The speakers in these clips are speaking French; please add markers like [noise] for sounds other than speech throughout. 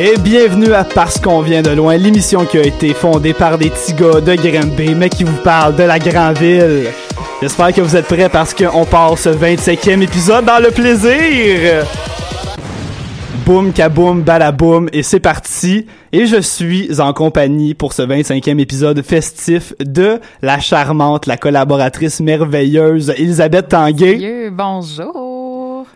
Et bienvenue à Parce qu'on vient de loin, l'émission qui a été fondée par des petits gars de Granby, mais qui vous parle de la grande ville. J'espère que vous êtes prêts parce qu'on part ce 25e épisode dans le plaisir. Boum, kaboum, balaboum, et c'est parti. Et je suis en compagnie pour ce 25e épisode festif de la charmante, la collaboratrice merveilleuse Elisabeth Tanguay. Bonjour.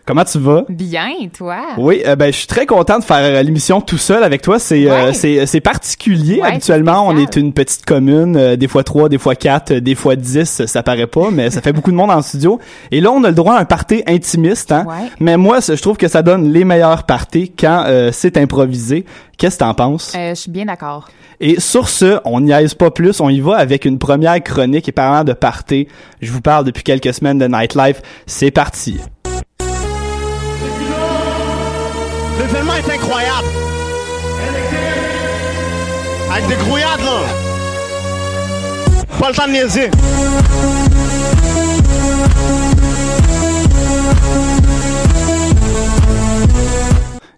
Comment tu vas? Bien, toi? Oui, euh, ben je suis très content de faire euh, l'émission tout seul avec toi. C'est euh, Ouais. c'est c'est particulier. Ouais, Habituellement, on est une petite commune, euh, des fois trois, des fois quatre, des fois dix. Ça paraît pas, mais ça fait [laughs] beaucoup de monde en studio. Et là, on a le droit à un party intimiste. Hein? Ouais. Mais moi, je trouve que ça donne les meilleurs parties quand euh, c'est improvisé. Qu'est-ce que t'en penses? Euh, je suis bien d'accord. Et sur ce, on n'y aise pas plus, on y va avec une première chronique et parlant de party. Je vous parle depuis quelques semaines de Nightlife. C'est parti. L'événement est incroyable. Avec des grouillades, là. Pas le temps de niaiser.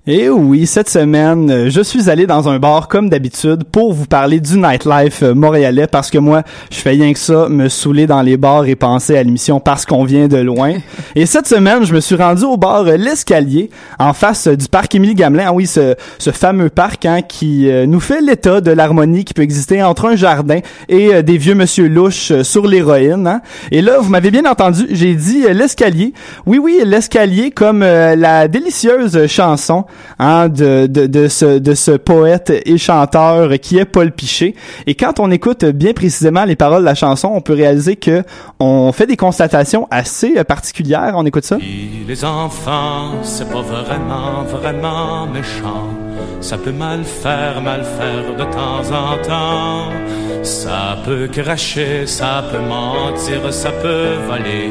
Et oui, cette semaine, euh, je suis allé dans un bar comme d'habitude pour vous parler du nightlife euh, montréalais parce que moi, je fais rien que ça, me saouler dans les bars et penser à l'émission parce qu'on vient de loin. [laughs] et cette semaine, je me suis rendu au bar euh, L'Escalier en face du parc Émilie Gamelin. Ah oui, ce, ce fameux parc hein, qui nous fait l'état de l'harmonie qui peut exister entre un jardin et des vieux monsieur louches sur l'héroïne. Hein. Et là, vous m'avez bien entendu, j'ai dit L'Escalier. Oui, oui, L'Escalier comme euh, la délicieuse chanson hein, de, ce, poète et chanteur qui est Paul Piché. Et quand on écoute bien précisément les paroles de la chanson, on peut réaliser que on fait des constatations assez euh, particulières. On écoute ça? Les enfants, c'est pas vraiment, vraiment méchant. Ça peut mal faire, mal faire de temps en temps. Ça peut cracher, ça peut mentir, ça peut voler.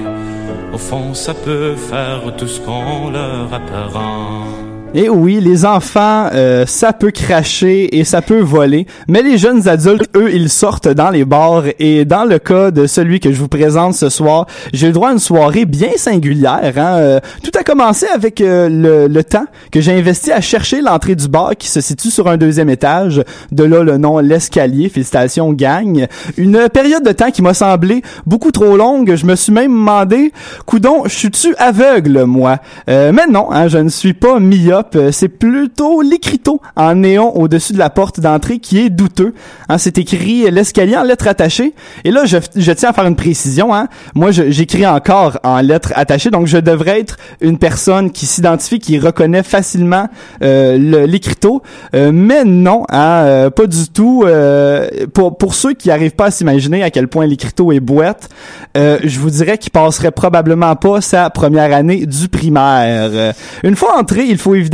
Au fond, ça peut faire tout ce qu'on leur apprend. Et oui, les enfants, euh, ça peut cracher et ça peut voler, mais les jeunes adultes, eux, ils sortent dans les bars. Et dans le cas de celui que je vous présente ce soir, j'ai le droit à une soirée bien singulière. Hein? Euh, tout a commencé avec euh, le, temps que j'ai investi à chercher l'entrée du bar qui se situe sur un deuxième étage. De là le nom l'escalier. Félicitations, gang. Une période de temps qui m'a semblé beaucoup trop longue. Je me suis même demandé, coudon, suis-tu aveugle, moi? Mais non, hein, je ne suis pas myope. Euh, C'est plutôt l'écriteau en néon au-dessus de la porte d'entrée qui est douteux. Hein, c'est écrit l'escalier en lettres attachées. Et là, je, tiens à faire une précision. Hein. Moi, j'écris encore en lettres attachées, donc je devrais être une personne qui s'identifie, qui reconnaît facilement euh, l'écriteau. Euh, mais non, hein, euh, pas du tout. Pour, ceux qui n'arrivent pas à s'imaginer à quel point l'écriteau est boîte, je vous dirais qu'il passerait probablement pas sa première année du primaire. Une fois entré, il faut évidemment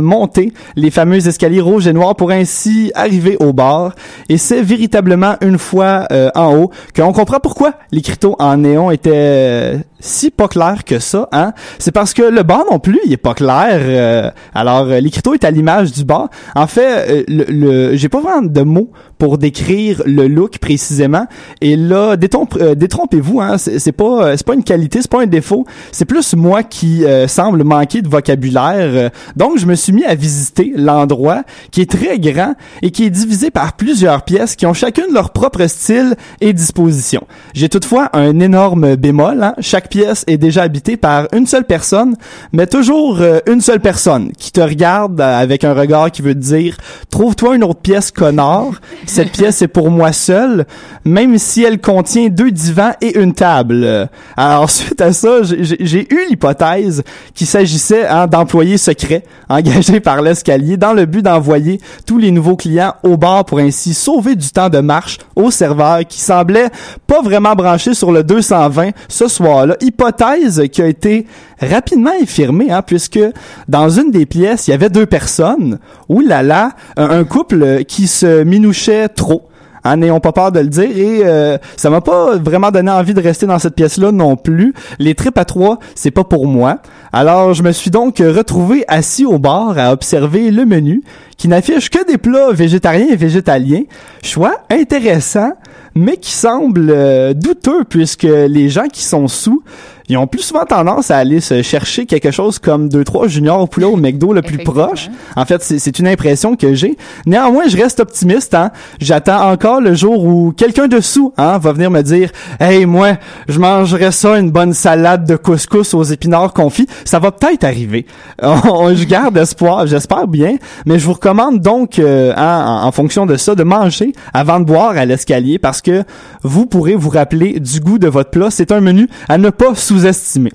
monter les fameux escaliers rouges et noirs pour ainsi arriver au bar. Et c'est véritablement une fois euh, en haut qu'on comprend pourquoi l'écriteau en néon était euh, si pas clair que ça. Hein? C'est parce que le bar non plus, il est pas clair. euh, alors, euh, l'écriteau est à l'image du bar. En fait, euh, le, le- j'ai pas vraiment de mots pour décrire le look précisément. Et là, euh, détrompez-vous, hein, c'est pas, c'est pas une qualité, c'est pas un défaut. C'est plus moi qui euh, semble manquer de vocabulaire. Donc, je me suis mis à visiter l'endroit qui est très grand et qui est divisé par plusieurs pièces qui ont chacune leur propre style et disposition. J'ai toutefois un énorme bémol. Hein. Chaque pièce est déjà habitée par une seule personne, mais toujours euh, une seule personne qui te regarde euh, avec un regard qui veut te dire trouve-toi une autre pièce connard. Cette pièce est pour moi seule, même si elle contient deux divans et une table. Alors [laughs] suite à ça, j'ai eu l'hypothèse qu'il s'agissait hein, d'employés secrets engagés par l'escalier dans le but d'envoyer tous les nouveaux clients au bar pour ainsi sauver du temps de marche au serveur qui semblait pas vraiment branché sur le 220 ce soir-là. Hypothèse qui a été rapidement infirmée, hein, puisque dans une des pièces, il y avait deux personnes. Ouh là là, un, couple qui se minouchait trop. Hein, n'ayons pas peur de le dire et euh, ça m'a pas vraiment donné envie de rester dans cette pièce-là non plus. Les tripes à trois, c'est pas pour moi. Alors je me suis donc retrouvé assis au bar à observer le menu qui n'affiche que des plats végétariens et végétaliens. Choix intéressant, mais qui semble euh, douteux puisque les gens qui sont sous ils ont plus souvent tendance à aller se chercher quelque chose comme 2-3 juniors au poulet au McDo le plus proche. En fait, c'est une impression que j'ai. Néanmoins, je reste optimiste. Hein. J'attends encore le jour où quelqu'un dessous hein, va venir me dire « Hey, moi, je mangerais ça, une bonne salade de couscous aux épinards confits. » Ça va peut-être arriver. [laughs] Je garde espoir, j'espère bien. Mais je vous recommande donc, euh, hein, en, en fonction de ça, de manger avant de boire à l'escalier parce que vous pourrez vous rappeler du goût de votre plat. C'est un menu à ne pas sous-estimer.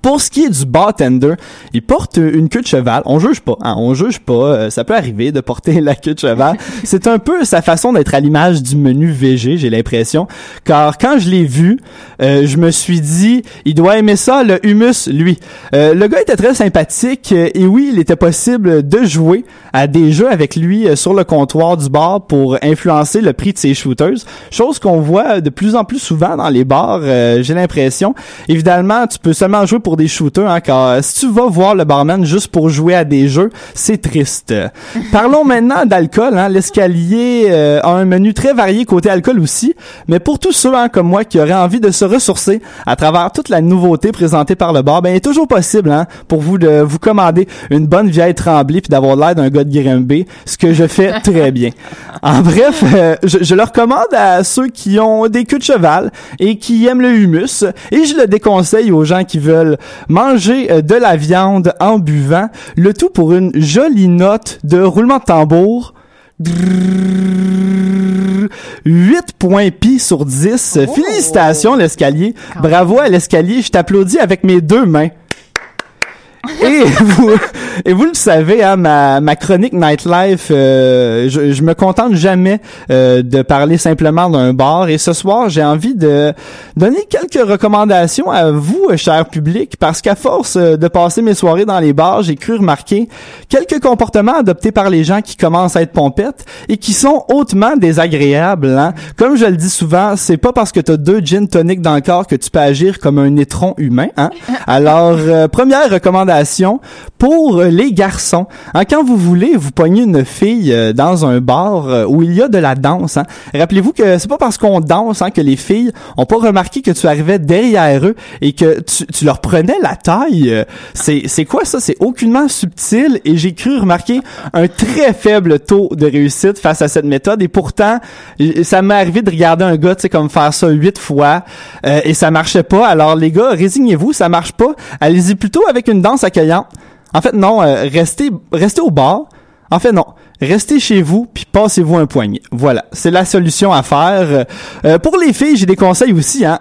Pour ce qui est du bartender, il porte une queue de cheval. On juge pas, hein, on juge pas. euh, ça peut arriver de porter [laughs] la queue de cheval. C'est un peu sa façon d'être à l'image du menu VG, j'ai l'impression. Car quand je l'ai vu, euh, je me suis dit, il doit aimer ça, le humus, lui. Euh, le gars était très sympathique euh, et oui, il était possible de jouer à des jeux avec lui euh, sur le comptoir du bar pour influencer le prix de ses shooters. Chose qu'on voit de plus en plus souvent dans les bars, euh, j'ai l'impression. Évidemment, tu peux seulement jouer pour des shooters, hein, car si tu vas voir le barman juste pour jouer à des jeux, c'est triste. [laughs] Parlons maintenant d'alcool. Hein. L'escalier euh, a un menu très varié côté alcool aussi, mais pour tous ceux hein, comme moi qui auraient envie de se ressourcer à travers toute la nouveauté présentée par le bar, ben il est toujours possible hein, pour vous de vous commander une bonne vieille tremblée puis d'avoir l'air d'un gars de Grimby, ce que je fais [laughs] très bien. En bref, euh, je, je le recommande à ceux qui ont des queues de cheval et qui aiment le humus, et je le déconseille aux gens qui veulent manger euh, de la viande en buvant, le tout pour une jolie note de roulement de tambour. 8 points pi sur 10. Félicitations l'escalier. Bravo à l'escalier. Je t'applaudis avec mes deux mains. [laughs] Et vous, et vous le savez, hein, ma, ma chronique Nightlife, euh, je, je me contente jamais euh, de parler simplement d'un bar. Et ce soir, j'ai envie de donner quelques recommandations à vous, euh, cher public, parce qu'à force euh, de passer mes soirées dans les bars, j'ai cru remarquer quelques comportements adoptés par les gens qui commencent à être pompettes et qui sont hautement désagréables. Hein. Comme je le dis souvent, c'est pas parce que t'as deux gin tonic dans le corps que tu peux agir comme un étron humain. Hein. Alors, euh, première recommandation pour les garçons. Hein, quand vous voulez vous pogner une fille euh, dans un bar euh, où il y a de la danse, hein, rappelez-vous que c'est pas parce qu'on danse hein, que les filles ont pas remarqué que tu arrivais derrière eux et que tu, leur prenais la taille. Euh, C'est quoi ça? C'est aucunement subtil et j'ai cru remarquer un très faible taux de réussite face à cette méthode et pourtant ça m'est arrivé de regarder un gars tu sais comme faire ça huit fois euh, et ça marchait pas. Alors les gars, résignez-vous, ça marche pas. Allez-y plutôt avec une danse En fait, non, euh, restez, restez au bar. En fait, non. Restez chez vous puis passez-vous un poignet. Voilà, c'est la solution à faire. Euh, pour les filles, j'ai des conseils aussi. Hein,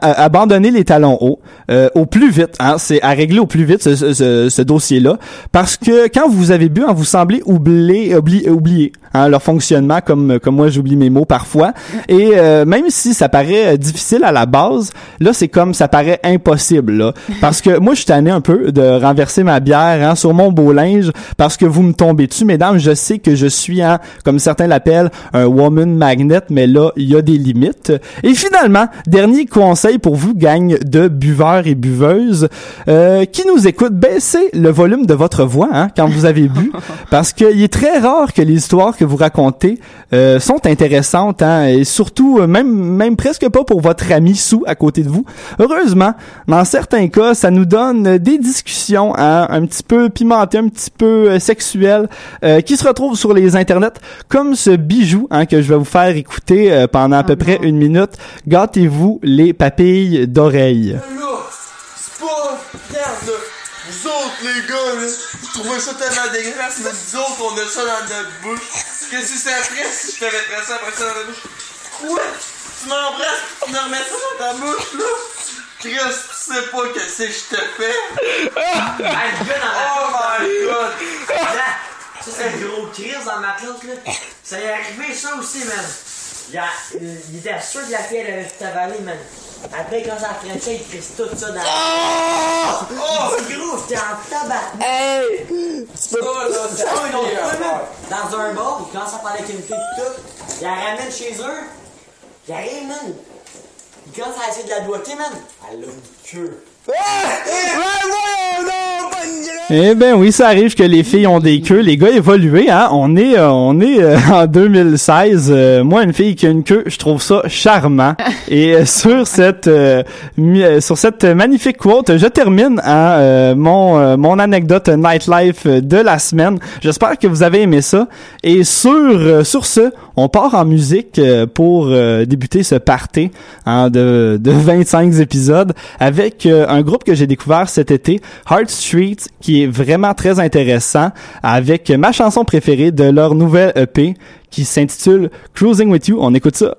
les talons hauts euh, au plus vite. Hein, c'est à régler au plus vite ce dossier-là parce que quand vous avez bu, hein, vous semblez oublier, oublier, oublier hein, leur fonctionnement comme comme moi j'oublie mes mots parfois. Et euh, même si ça paraît euh, difficile à la base, là c'est comme ça paraît impossible là, parce que moi je suis tanné un peu de renverser ma bière hein, sur mon beau linge parce que vous me tombez dessus, mesdames. Je sais que je suis hein, comme certains l'appellent un woman magnet, mais là il y a des limites. Et finalement, dernier conseil pour vous gang de buveurs et buveuses euh, qui nous écoutent, baissez le volume de votre voix hein, quand vous avez bu, [laughs] parce qu'il est très rare que les histoires que vous racontez euh, sont intéressantes, hein, et surtout euh, même même presque pas pour votre ami sous à côté de vous. Heureusement, dans certains cas, ça nous donne des discussions hein, un petit peu pimentées, un petit peu euh, sexuelles, euh, qui se retrouvent sur les internets, comme ce bijou hein, que je vais vous faire écouter euh, pendant à peu près une minute. Gâtez-vous les papilles d'oreilles. Vous autres, les gars, là, vous trouvez ça tellement dégueulasse, mais nous autres, on a ça dans notre bouche. Que c'est après si je te mettrais ça après ça dans ta bouche? Quoi? Tu m'embrasses tu me remets ça dans ta bouche, là? Chris, tu sais pas que c'est que je te fais? Hey, le gars dans ma Oh my god! Ça, c'est un gros crise dans ma classe, là. Ça y est arrivé, ça aussi, man. Il, était sûr que la fille, elle avait tout avalé, man. Après, quand ça frenchait, il crisse tout ça dans Oh! C'est gros, j'étais en tabac. Hey! Oh là, c'est une autre. Dans un bar, il commence à parler avec une fille tout. Il la ramène chez eux. Il arrive, man. Il commence à essayer de la doigter, man. Elle a une queue. Eh ben oui, ça arrive que les filles ont des queues, les gars évolués, hein. On est, euh, on est euh, en 2016. Euh, moi, une fille qui a une queue, je trouve ça charmant. [laughs] Et euh, sur cette, euh, sur cette magnifique quote, je termine hein, euh, mon, euh, mon anecdote nightlife de la semaine. J'espère que vous avez aimé ça. Et sur, euh, sur ce, on part en musique euh, pour euh, débuter ce party hein, de, de 25 épisodes avec euh, un groupe que j'ai découvert cet été, Heart Street, qui est vraiment très intéressant, avec ma chanson préférée de leur nouvelle EP qui s'intitule Cruising With You. On écoute ça.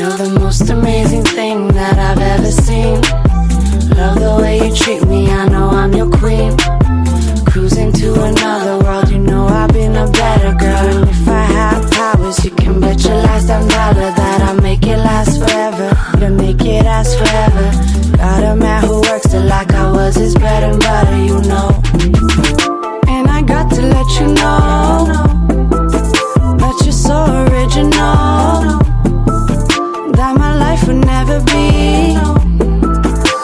You're the most amazing thing that I've ever seen. Love the way you treat me, I know I'm your queen. Cruising to another world, you know I've been a better girl. And if I had powers, you can bet your last damn dollar that I'll make it last forever. To make it last forever. Got a man who works it like I was his bread and butter, you know. And I got to let you know that you're so original never be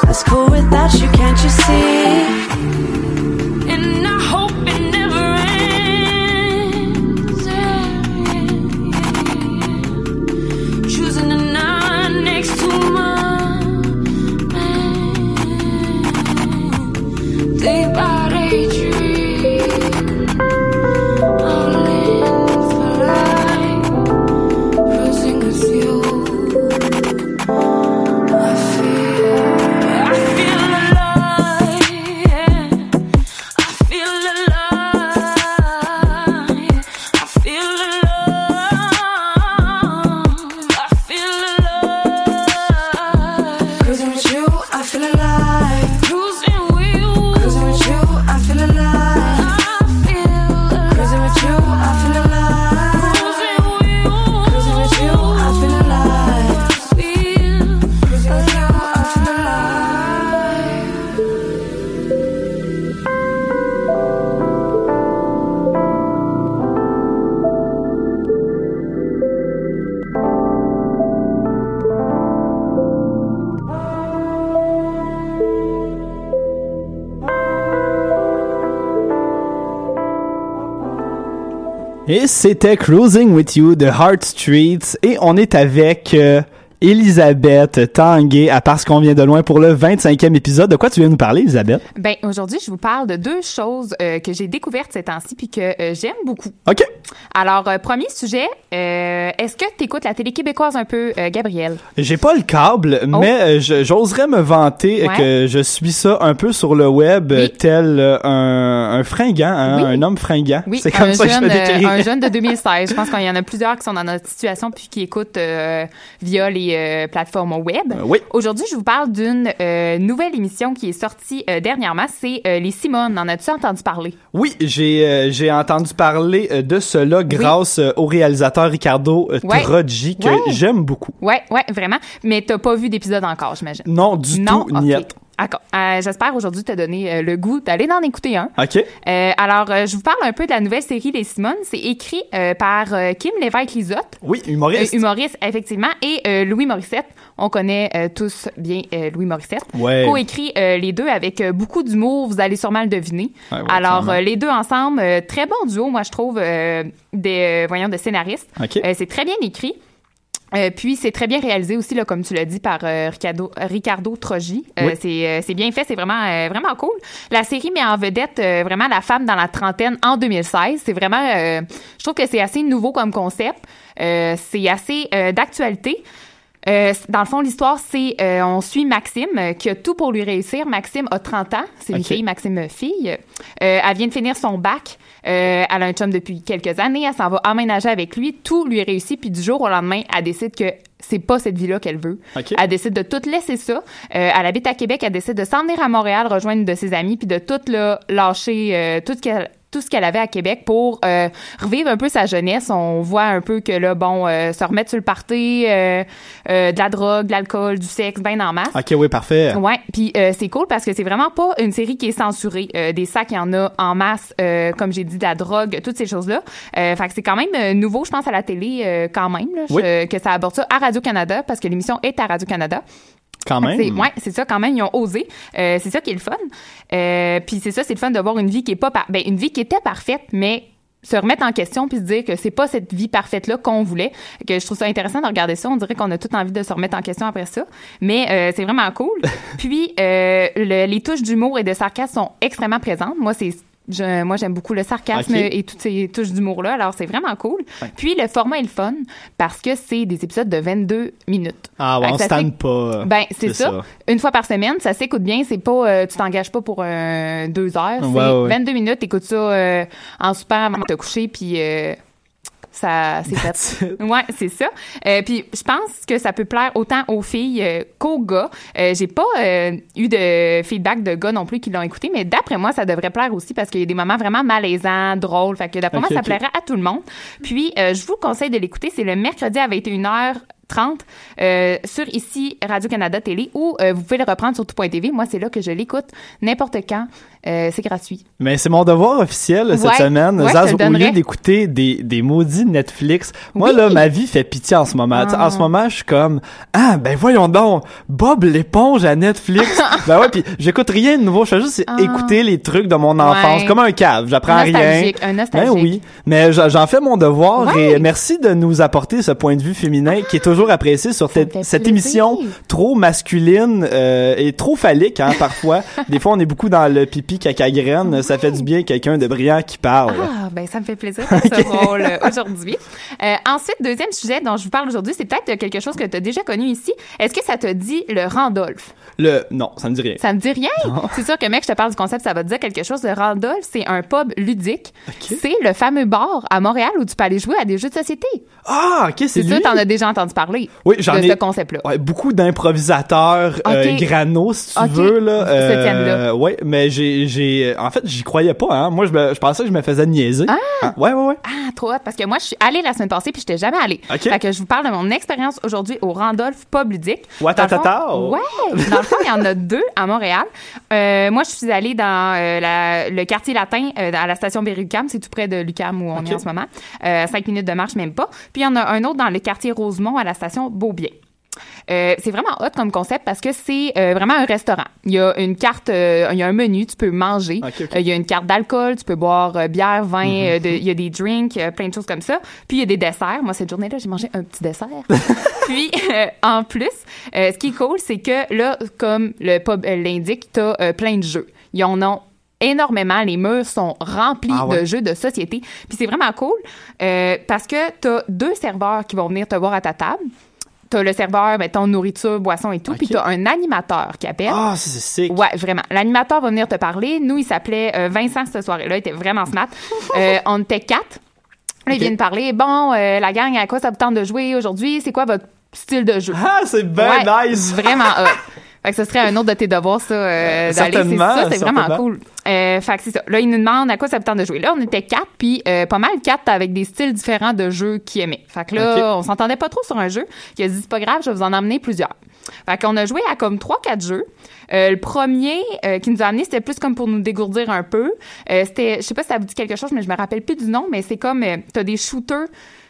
as cool without you, can't you see? Et c'était Cruising With You de Heart Streets. Et on est avec euh, Elisabeth Tanguay à Parce qu'on vient de loin pour le 25e épisode. De quoi tu viens nous parler, Elisabeth? Ben aujourd'hui, je vous parle de deux choses euh, que j'ai découvertes ces temps-ci puis que euh, j'aime beaucoup. OK. Alors, euh, premier sujet, est-ce que tu écoutes la télé québécoise un peu, Gabriel? J'ai pas le câble, Oh. mais j'oserais me vanter Ouais. que je suis ça un peu sur le web, Oui. tel un, un fringant, hein, Oui. un homme fringant. Oui, C'est comme un, ça que je me décris. un jeune de 2016. Je pense qu'il y en a plusieurs qui sont dans notre situation puis qui écoutent via les euh, plateformes web. oui. Aujourd'hui, je vous parle d'une euh, nouvelle émission qui est sortie euh, dernièrement. C'est euh, Les Simones. En as-tu entendu parler? Oui, j'ai euh, j'ai entendu parler euh, de cela grâce euh, au réalisateur Ricardo euh, Ouais. Troggi que Ouais. j'aime beaucoup. Ouais, ouais, vraiment. Mais t'as pas vu d'épisode encore, j'imagine. Non, du Non, tout, ok. niet. Euh, J'espère aujourd'hui te donner euh, le goût d'aller en écouter un. OK. Euh, alors, euh, je vous parle un peu de la nouvelle série Les Simones. C'est écrit euh, par Kim Lévesque-Lisotte. Oui, humoriste. Humoriste, effectivement. Et Louis Morissette. On connaît tous bien Louis Morissette. Ouais. Co-écrit les deux avec beaucoup d'humour. Vous allez sûrement le deviner. Ouais, ouais, Alors, les deux ensemble, très bon duo, moi, je trouve, des, voyons, de scénaristes. OK. C'est très bien écrit. Euh, puis c'est très bien réalisé aussi, là, comme tu l'as dit, par euh, Ricardo, Ricardo Troggi. Euh, Oui. c'est, euh, c'est bien fait, c'est vraiment, euh, vraiment cool. La série met en vedette euh, vraiment la femme dans la trentaine en 2016. C'est vraiment, euh, je trouve que c'est assez nouveau comme concept. Euh, c'est assez euh, d'actualité. Euh, dans le fond, l'histoire, c'est euh, on suit Maxime euh, qui a tout pour lui réussir. Maxime a 30 ans, c'est une fille, Maxime fille. Euh, elle vient de finir son bac. Elle a un chum depuis quelques années. Elle s'en va emménager avec lui. Tout lui réussit. Puis du jour au lendemain, elle décide que c'est pas cette vie-là qu'elle veut. Elle décide de tout laisser ça. Euh, elle habite à Québec. Elle décide de s'en venir à Montréal, rejoindre une de ses amies, puis de tout là, lâcher euh, tout ce qu'elle tout ce qu'elle avait à Québec pour euh, revivre un peu sa jeunesse. On voit un peu que là, bon, euh, se remettre sur le party, euh, de la drogue, de l'alcool, du sexe, ben en masse. OK, oui, parfait. Ouais, puis c'est cool parce que c'est vraiment pas une série qui est censurée. Des sacs, il y en a en masse, comme j'ai dit, de la drogue, toutes ces choses-là. Fait que c'est quand même nouveau, je pense, à la télé quand même, là, Oui. je- que ça aborde ça à Radio-Canada parce que l'émission est à Radio-Canada. Quand même. C'est, ouais, c'est ça quand même, ils ont osé. Euh, c'est ça qui est le fun. Euh, puis c'est ça, c'est le fun de voir une vie qui est pas par- ben une vie qui était parfaite, mais se remettre en question puis se dire que c'est pas cette vie parfaite là qu'on voulait que je trouve ça intéressant de regarder ça on dirait qu'on a tout envie de se remettre en question après ça mais euh, c'est vraiment cool [laughs] puis euh, le- les touches d'humour et de sarcasme sont extrêmement présentes moi c'est je- moi, j'aime beaucoup le sarcasme et toutes ces touches d'humour-là. Alors, c'est vraiment cool. Puis, le format est le fun parce que c'est des épisodes de 22 minutes. Ah, ouais, on s'éc- pas. Ben, c'est ça. Une fois par semaine, ça s'écoute bien. C'est pas, euh, tu t'engages pas pour euh, deux heures. C'est Ouais, ouais. 22 minutes. T'écoutes ça euh, en super avant de te coucher, puis euh, ça, c'est fait. Ouais, c'est ça. Euh, puis je pense que ça peut plaire autant aux filles euh, qu'aux gars. Euh, J'ai pas eu de feedback de gars non plus qui l'ont écouté, mais d'après moi, ça devrait plaire aussi parce qu'il y a des moments vraiment malaisants, drôles. Fait que d'après moi, ça plairait à tout le monde. Puis je vous conseille de l'écouter. C'est le mercredi à 21h. 30 euh, sur ici Radio-Canada Télé ou euh, vous pouvez le reprendre sur tout.tv. Moi, c'est là que je l'écoute n'importe quand. Euh, c'est gratuit. Mais c'est mon devoir officiel cette semaine. ouais, Zaz, au lieu d'écouter des, des maudits Netflix, moi Oui. là, ma vie fait pitié en ce moment. En Ah. ce moment, je suis comme ah ben voyons donc, Bob l'éponge à Netflix. [laughs] ben ouais, puis j'écoute rien de nouveau. Je fais juste Ah. écouter les trucs de mon enfance, Ouais. comme un cave. J'apprends rien. Un nostalgique. Ben oui, mais j'en fais mon devoir et merci de nous apporter ce point de vue féminin qui est toujours apprécié sur Ça me cette, émission trop masculine euh, et trop phallique hein, parfois. [laughs] Des fois, on est beaucoup dans le pipi caca graine. Ça fait du bien quelqu'un de brillant qui parle. Ah, ben ça me fait plaisir de [laughs] ce rôle aujourd'hui. Euh, ensuite, deuxième sujet dont je vous parle aujourd'hui, c'est peut-être quelque chose que tu as déjà connu ici. Est-ce que ça te dit le Randolph? Le non, ça me dit rien. Ça me dit rien? C'est sûr que mec, je te parle du concept, ça va te dire quelque chose. Le Randolph, c'est un pub ludique. C'est le fameux bar à Montréal où tu peux aller jouer à des jeux de société. Ah, ok, c'est C'est lui? sûr, t'en as déjà entendu parler. Oui, j'en de ai. ce concept-là. Ouais, beaucoup d'improvisateurs euh, Ok. grano, si tu veux là. Là. ouais, mais j'ai, j'ai, en fait, j'y croyais pas. Hein. Moi, je, me- je pensais que je me faisais niaiser. Ah. Ouais, ouais, ouais. Ah, trop hot, parce que moi, je suis allée la semaine passée puis je n'étais jamais allée. Ok. Fait que je vous parle de mon expérience aujourd'hui au Randolph Pub Ludique. Ouattatata. Dans le fond- Ouais! Dans le fond, il y en a deux à Montréal. Euh, moi, je suis allée dans euh, la- le quartier latin, euh, à la station Berry-UQAM. C'est tout près de l'UQAM où on est en ce moment. Euh, cinq minutes de marche, même pas. Puis il y en a un autre dans le quartier Rosemont, à la station Beaubien. Euh, c'est vraiment hot comme concept parce que c'est euh, vraiment un restaurant. Il y a une carte, euh, il y a un menu, tu peux manger. Euh, il y a une carte d'alcool, tu peux boire bière, vin, Mhm. de- il y a des drinks, plein de choses comme ça. Puis il y a des desserts. Moi, cette journée-là, j'ai mangé un petit dessert. [laughs] Puis en plus, ce qui est cool, c'est que là, comme le pub l'indique, tu as plein de jeux. Ils en ont énormément. Les murs sont remplis Ah ouais? de jeux de société. Puis c'est vraiment cool euh, parce que tu as deux serveurs qui vont venir te voir à ta table. Tu as le serveur, mettons, nourriture, boisson et tout. Puis tu as un animateur qui appelle. Ah, c'est sick. Ouais, vraiment. L'animateur va venir te parler. Nous, il s'appelait euh, Vincent cette soirée-là. Il était vraiment smart. [laughs] Euh, on était quatre. Là, il vient de parler. Bon, la gang, à quoi ça vous tente de jouer aujourd'hui? C'est quoi votre style de jeu? Ah, c'est ben Ouais, nice. Vraiment hot. [laughs] Fait que ce serait un autre de tes devoirs, ça, euh, d'aller. C'est ça, c'est vraiment cool. Euh, fait que c'est ça. Là, il nous demande à quoi ça vous tente de jouer. Là, on était quatre, puis euh, pas mal quatre avec des styles différents de jeux qu'il aimait. Fait que là, on s'entendait pas trop sur un jeu. Il a dit, c'est pas grave, je vais vous en emmener plusieurs. Fait qu'on a joué à comme trois, quatre jeux. Euh, le premier euh, qui nous a amené, c'était plus comme pour nous dégourdir un peu. Euh, c'était, je sais pas si ça vous dit quelque chose, mais je me rappelle plus du nom, mais c'est comme, euh, t'as des shooters,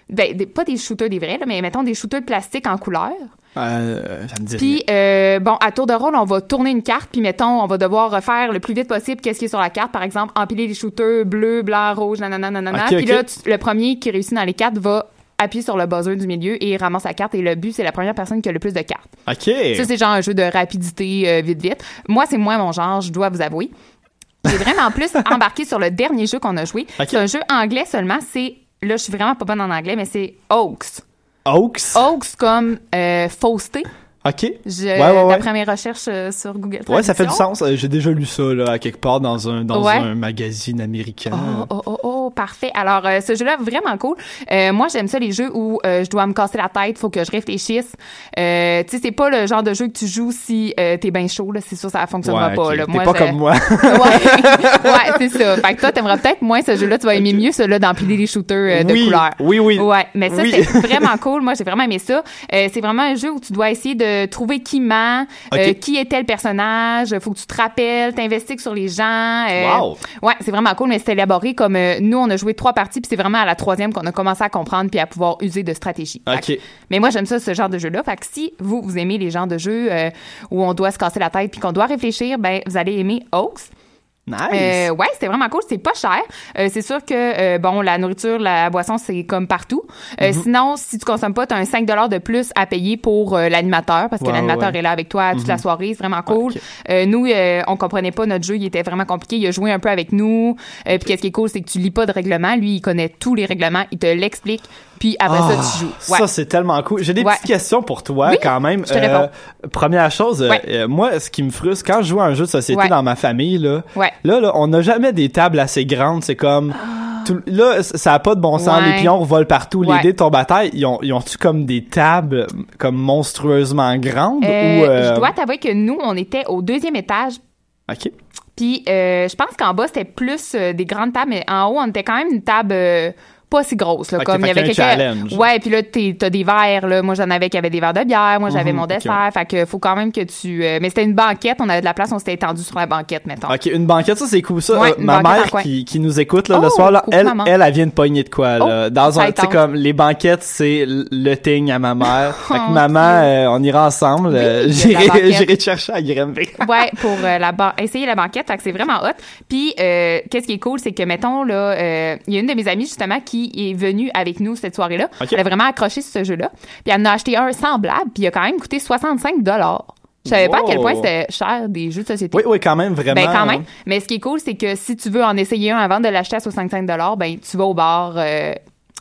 ben, des- pas des shooters des vrais, là, mais mettons des shooters de plastique en couleur. Euh, ça me dit Puis, euh, bon, à tour de rôle, on va tourner une carte, puis mettons, on va devoir refaire le plus vite possible qu'est-ce qui est sur la carte. Par exemple, empiler les shooters bleu, blanc, rouge, nanana, nanana. Ok, Puis là, tu- le premier qui réussit dans les cartes va appuyer sur le buzzer du milieu et ramasse la carte. Et le but, c'est la première personne qui a le plus de cartes. OK. Ça, c'est genre un jeu de rapidité euh, vite, vite. Moi, c'est moins mon genre, je dois vous avouer. J'ai vraiment plus [laughs] embarqué sur le dernier jeu qu'on a joué. Ok. C'est un jeu anglais seulement. C'est, là, je suis vraiment pas bonne en anglais, mais c'est Oaks. Oaks. Oaks comme euh, fausseté. OK. Je, Ouais, ouais, ouais. D'après mes recherches euh, sur Google Ouais, ça fait du sens. Euh, J'ai déjà lu ça, là, à quelque part dans un, dans un magazine américain. Oh, oh, oh, oh, parfait. Alors, euh, ce jeu-là, vraiment cool. Euh, moi, j'aime ça, les jeux où euh, je dois me casser la tête, faut que je réfléchisse. Euh, tu sais, c'est pas le genre de jeu que tu joues si euh, t'es bien chaud, là. C'est sûr, ça fonctionnera Ouais, pas, là. T'es Moi, pas je- comme moi. [laughs] ouais, [laughs] ouais c'est ça. Fait que toi, t'aimerais peut-être moins ce jeu-là. Tu vas aimer mieux celui-là d'empiler les shooters euh, de Oui, couleur. oui, oui. Ouais, mais ça, Oui. c'est vraiment cool. Moi, j'ai vraiment aimé ça. Euh, c'est vraiment un jeu où tu dois essayer de trouver qui ment, euh, Ok. qui est tel personnage. Faut que tu te rappelles, t'investigues sur les gens. Wow. Ouais, c'est vraiment cool, mais c'est élaboré comme euh, nous, on a joué trois parties, puis c'est vraiment à la troisième qu'on a commencé à comprendre puis à pouvoir user de stratégie. Que- mais moi, j'aime ça, ce genre de jeu-là. Fait que si vous, vous aimez les genres de jeux euh, où on doit se casser la tête puis qu'on doit réfléchir, ben, vous allez aimer Oaks. Nice. Euh, ouais, c'était vraiment cool. C'est pas cher. Euh, c'est sûr que, euh, bon, la nourriture, la boisson, c'est comme partout. Euh, Mhm. Sinon, si tu consommes pas, tu as un 5 de plus à payer pour euh, l'animateur parce que l'animateur ouais. est là avec toi toute Mhm. la soirée. C'est vraiment cool. Euh, nous, euh, on comprenait pas notre jeu. Il était vraiment compliqué. Il a joué un peu avec nous. Euh, Puis qu'est-ce qui est cool, c'est que tu lis pas de règlement. Lui, il connaît tous les règlements. Il te l'explique. Puis après Ah, ça, tu joues. Ouais. Ça, c'est tellement cool. J'ai des Ouais. petites questions pour toi, Oui, quand même. je te réponds. première chose, euh, Ouais. euh, moi, ce qui me frustre, quand je joue à un jeu de société dans ma famille, là, là, là, on n'a jamais des tables assez grandes. C'est comme... tout- là, ça a pas de bon sens. Ah. Les pions volent partout. Les dés tombent à terre. Ils ont, ils ont-tu comme des tables comme monstrueusement grandes? Euh, ou, euh, Je dois t'avouer que nous, on était au deuxième étage. OK. Puis euh, je pense qu'en bas, c'était plus euh, des grandes tables, mais en haut, on était quand même une table euh, pas si grosse. Là, comme il y avait quelqu'un. Ouais, puis là, t'as des verres. Là. Moi, j'en avais qui avaient des verres de bière. Moi, j'avais Mhm, mon dessert. Fait que faut quand même que tu. euh, Mais c'était une banquette. On avait de la place. On s'était étendu sur la banquette, mettons. OK, une banquette, ça c'est cool ça. Ouais, Euh, ma mère qui, qui nous écoute là, le Oh, soir là, elle, elle elle vient de pogner de quoi là Oh, dans un tu sais comme les banquettes c'est le thing à ma mère. [laughs] fait que Oh, maman euh, on ira ensemble, Oui, [laughs] j'irai te chercher à Grimby. [laughs] ouais, pour la essayer la banquette, fait que c'est vraiment hot. Puis qu'est-ce qui est cool, c'est que mettons là, il y a une de mes amies justement qui est venue avec nous cette soirée-là. Elle a vraiment accroché sur ce jeu-là. Puis elle en a acheté un semblable, puis il a quand même coûté 65 dollars. Je savais pas à quel point c'était cher des jeux de société. Oui oui quand même vraiment. Ben quand même. Mais ce qui est cool, c'est que si tu veux en essayer un avant de l'acheter à 65 dollars, ben tu vas au bar euh,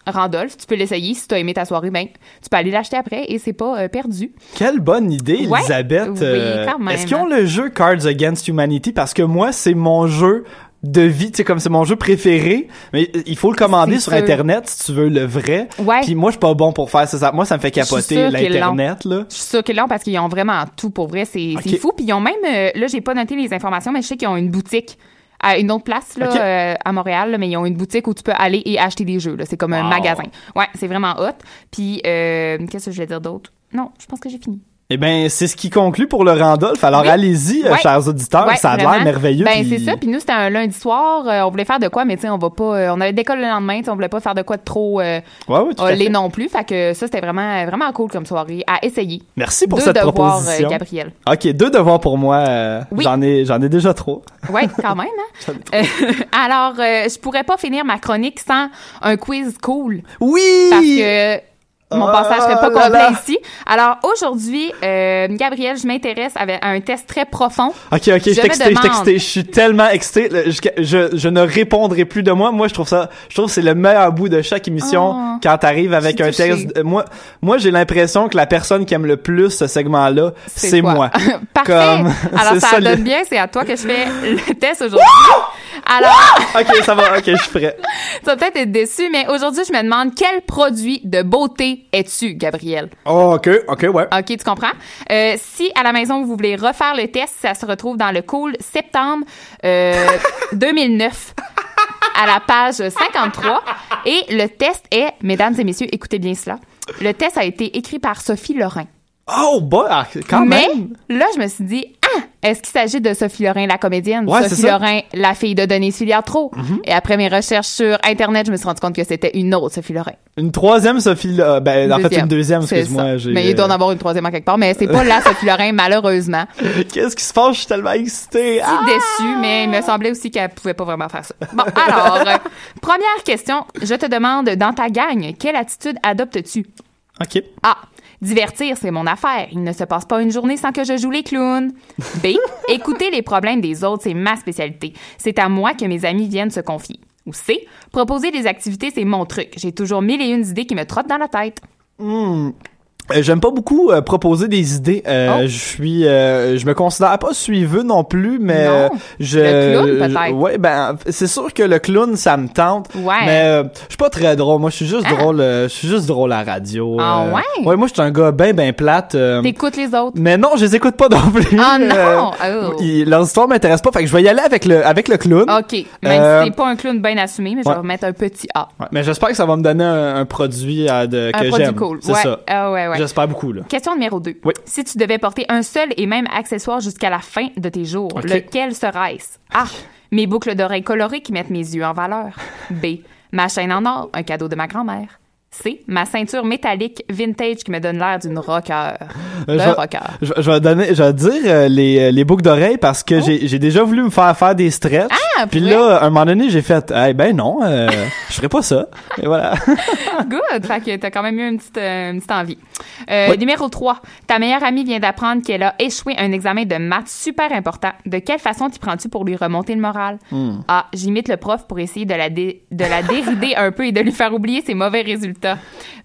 Randolph, tu peux l'essayer. Si tu as aimé ta soirée, ben tu peux aller l'acheter après et c'est pas euh, perdu. Quelle bonne idée Ouais. Elisabeth. Oui, Euh, quand même. Est-ce qu'ils ont le jeu Cards Against Humanity? Parce que moi c'est mon jeu de vie, tu sais comme c'est mon jeu préféré, mais il faut le commander sur sûr. internet si tu veux le vrai. Ouais. Puis moi je suis pas bon pour faire ça, moi ça me fait capoter l'internet là. Je suis sûre qu'ils l'ont parce qu'ils ont vraiment tout pour vrai. C'est c'est Ok. fou. Puis ils ont même, euh, là, j'ai pas noté les informations, mais je sais qu'ils ont une boutique à une autre place là, euh, à Montréal, là, mais ils ont une boutique où tu peux aller et acheter des jeux. C'est comme un magasin. Ouais, c'est vraiment hot. Puis, euh, qu'est-ce que je voulais dire d'autre? Non, je pense que j'ai fini. Eh ben, c'est ce qui conclut pour le Randolph. Alors, Oui. allez-y, euh, Ouais. chers auditeurs. Ouais, ça a l'air merveilleux. Ben, puis- c'est ça. Puis nous, c'était un lundi soir. euh, on voulait faire de quoi, mais tu sais, on va pas. euh, on avait d'école le lendemain. tu sais, On voulait pas faire de quoi de trop euh, Ouais, non plus. Fait que ça, c'était vraiment, vraiment cool comme soirée à essayer. Merci pour Deux cette devoirs, proposition. Gabriel. Ok, deux devoirs pour moi. Oui. J'en ai, j'en ai déjà trop. [laughs] Ouais, quand même. Hein? [laughs] [laughs] Alors, je pourrais pas finir ma chronique sans un quiz cool. Oui! Parce que mon Ah passage serait pas complet là. ici. Alors, aujourd'hui, euh, Gabriel, je m'intéresse avec- à un test très profond. Ok, ok, je Je je. Je suis tellement excité. Je, je, je ne répondrai plus de moi. Moi, je trouve ça, je trouve que c'est le meilleur bout de chaque émission Oh, quand t'arrives avec un touchée. texte. Euh, Moi, moi, j'ai l'impression que la personne qui aime le plus ce segment-là, c'est moi. [laughs] Parfait. Comme- [laughs] Alors, c'est ça, ça, le- donne bien. C'est à toi que je fais le [laughs] test aujourd'hui. Alors, [laughs] ok, ça va. Ok, je suis prêt. tu vas peut-être être déçu, mais aujourd'hui, je me demande quel produit de beauté es-tu, Gabriel? Oh, ok, ok, ouais. OK, tu comprends? Euh, si à la maison, vous voulez refaire le test, ça se retrouve dans le cool septembre euh, [laughs] 2009 à la page 53. Et le test est, mesdames et messieurs, écoutez bien cela, le test a été écrit par Sophie Lorrain. Oh, bah, ah, quand Mais même. là, je me suis dit, est-ce qu'il s'agit de Sophie Lorrain, la comédienne? Ouais, Sophie. Lorrain, la fille de Denise Filiatro. Et après mes recherches sur Internet, je me suis rendu compte que c'était une autre Sophie Lorrain. Une troisième Sophie, là, ben, en fait, une deuxième, excuse-moi. Mais il doit en euh, avoir une troisième à quelque part. Mais c'est pas la Sophie Lorrain, [laughs] malheureusement. Qu'est-ce qui se passe? Je suis tellement excité. Si Ah! déçue, mais il me semblait aussi qu'elle pouvait pas vraiment faire ça. Bon, [laughs] alors, euh, première question. Je te demande, dans ta gang, quelle attitude adoptes-tu? Ok. A. Divertir, c'est mon affaire. Il ne se passe pas une journée sans que je joue les clowns. B. [laughs] Écouter les problèmes des autres, c'est ma spécialité. C'est à moi que mes amis viennent se confier. Ou C. Proposer des activités, c'est mon truc. J'ai toujours mille et une idées qui me trottent dans la tête. Hmm. Euh, J'aime pas beaucoup euh, proposer des idées. Euh, Oh. Je suis, euh, je me considère pas suiveux non plus, mais Non. euh, je. Le clown, peut-être. Ouais, ben c'est sûr que le clown ça me tente. Ouais. Mais euh, je suis pas très drôle. Moi, je suis juste Ah. drôle. euh, je suis juste drôle à la radio. Ah ouais? Ouais, moi, je suis un gars ben ben plate. T'écoutes les autres. mais non, je les écoute pas [laughs] non plus. Ah non! Oh. ils- leur histoire m'intéresse pas. Fait que je vais y aller avec le avec le clown. OK. Même si c'est pas un clown bien assumé, mais je ouais. vais remettre un petit A. Ouais, mais j'espère que ça va me donner un, un produit de, Un que produit j'aime. cool. C'est ouais. ça. Ah ouais, ouais. J'espère beaucoup là. Question numéro 2. Oui. Si tu devais porter un seul et même accessoire jusqu'à la fin de tes jours, lequel serait-ce? A. Mes boucles d'oreilles colorées qui mettent mes yeux en valeur. B. Ma chaîne en or, un cadeau de ma grand-mère. C. Ma ceinture métallique vintage qui me donne l'air d'une rocker. Euh, je, rocker. je, je vais donner, je vais dire euh, les, les boucles d'oreilles parce que j'ai j'ai déjà voulu me faire faire des stretches. Oh. Ah, Puis là, à un moment donné, j'ai fait, eh ben non, euh, je ferai pas ça. Et voilà. [laughs] Good. Fait que t'as quand même eu une petite, euh, une petite envie. Euh, Oui. Numéro 3. Ta meilleure amie vient d'apprendre qu'elle a échoué un examen de maths super important. De quelle façon t'y prends-tu pour lui remonter le moral? Hmm. A. J'imite le prof pour essayer de la, dé- de la [laughs] dérider un peu et de lui faire oublier ses mauvais résultats.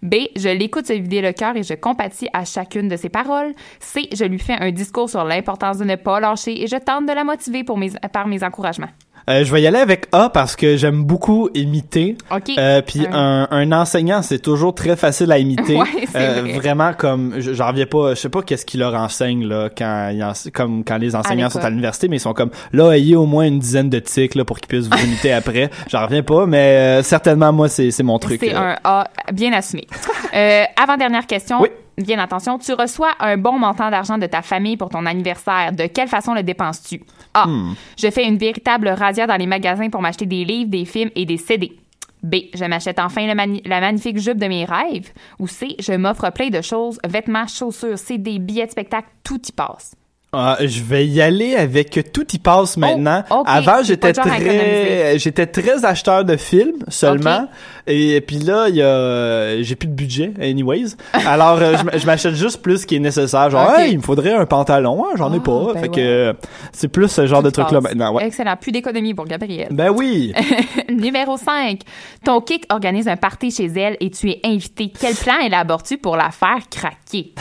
B. Je l'écoute se vider le cœur et je compatis à chacune de ses paroles. C. Je lui fais un discours sur l'importance de ne pas lâcher et je tente de la motiver par mes encouragements. Euh, je vais y aller avec A parce que j'aime beaucoup imiter. OK. Euh, puis Euh. un, un enseignant, c'est toujours très facile à imiter. [laughs] Ouais, c'est Euh, vrai. Vraiment comme, je- j'en reviens pas, je sais pas qu'est-ce qu'ils leur enseignent là quand ils comme quand les enseignants sont à l'université, mais ils sont comme là ayez au moins une dizaine de tics là pour qu'ils puissent vous imiter après. [laughs] J'en reviens pas, mais euh, certainement moi c'est c'est mon truc. C'est un A bien assumé. Euh, avant-dernière question. Oui. Bien attention, tu reçois un bon montant d'argent de ta famille pour ton anniversaire. De quelle façon le dépenses-tu? A. Hmm. Je fais une véritable razzia dans les magasins pour m'acheter des livres, des films et des CD. B. Je m'achète enfin mani- la magnifique jupe de mes rêves. Ou C. Je m'offre plein de choses, vêtements, chaussures, CD, billets de spectacle, tout y passe. Ah, je vais y aller avec tout y passe maintenant. Oh, ok. Avant, j'étais très, j'étais très acheteur de films seulement. Et puis là, il y a, j'ai plus de budget, anyways. Alors, euh, je m'achète juste plus ce qui est nécessaire. Genre, hey, il me faudrait un pantalon. Ah, J'en ai Ah, pas. ben fait ouais. que c'est plus ce genre Tout de truc là maintenant. Ouais. Excellent. Plus d'économie pour Gabriel. Ben oui. [laughs] Numéro 5. Ton kick organise un party chez elle et tu es invité. Quel plan élabores-tu pour la faire craquer?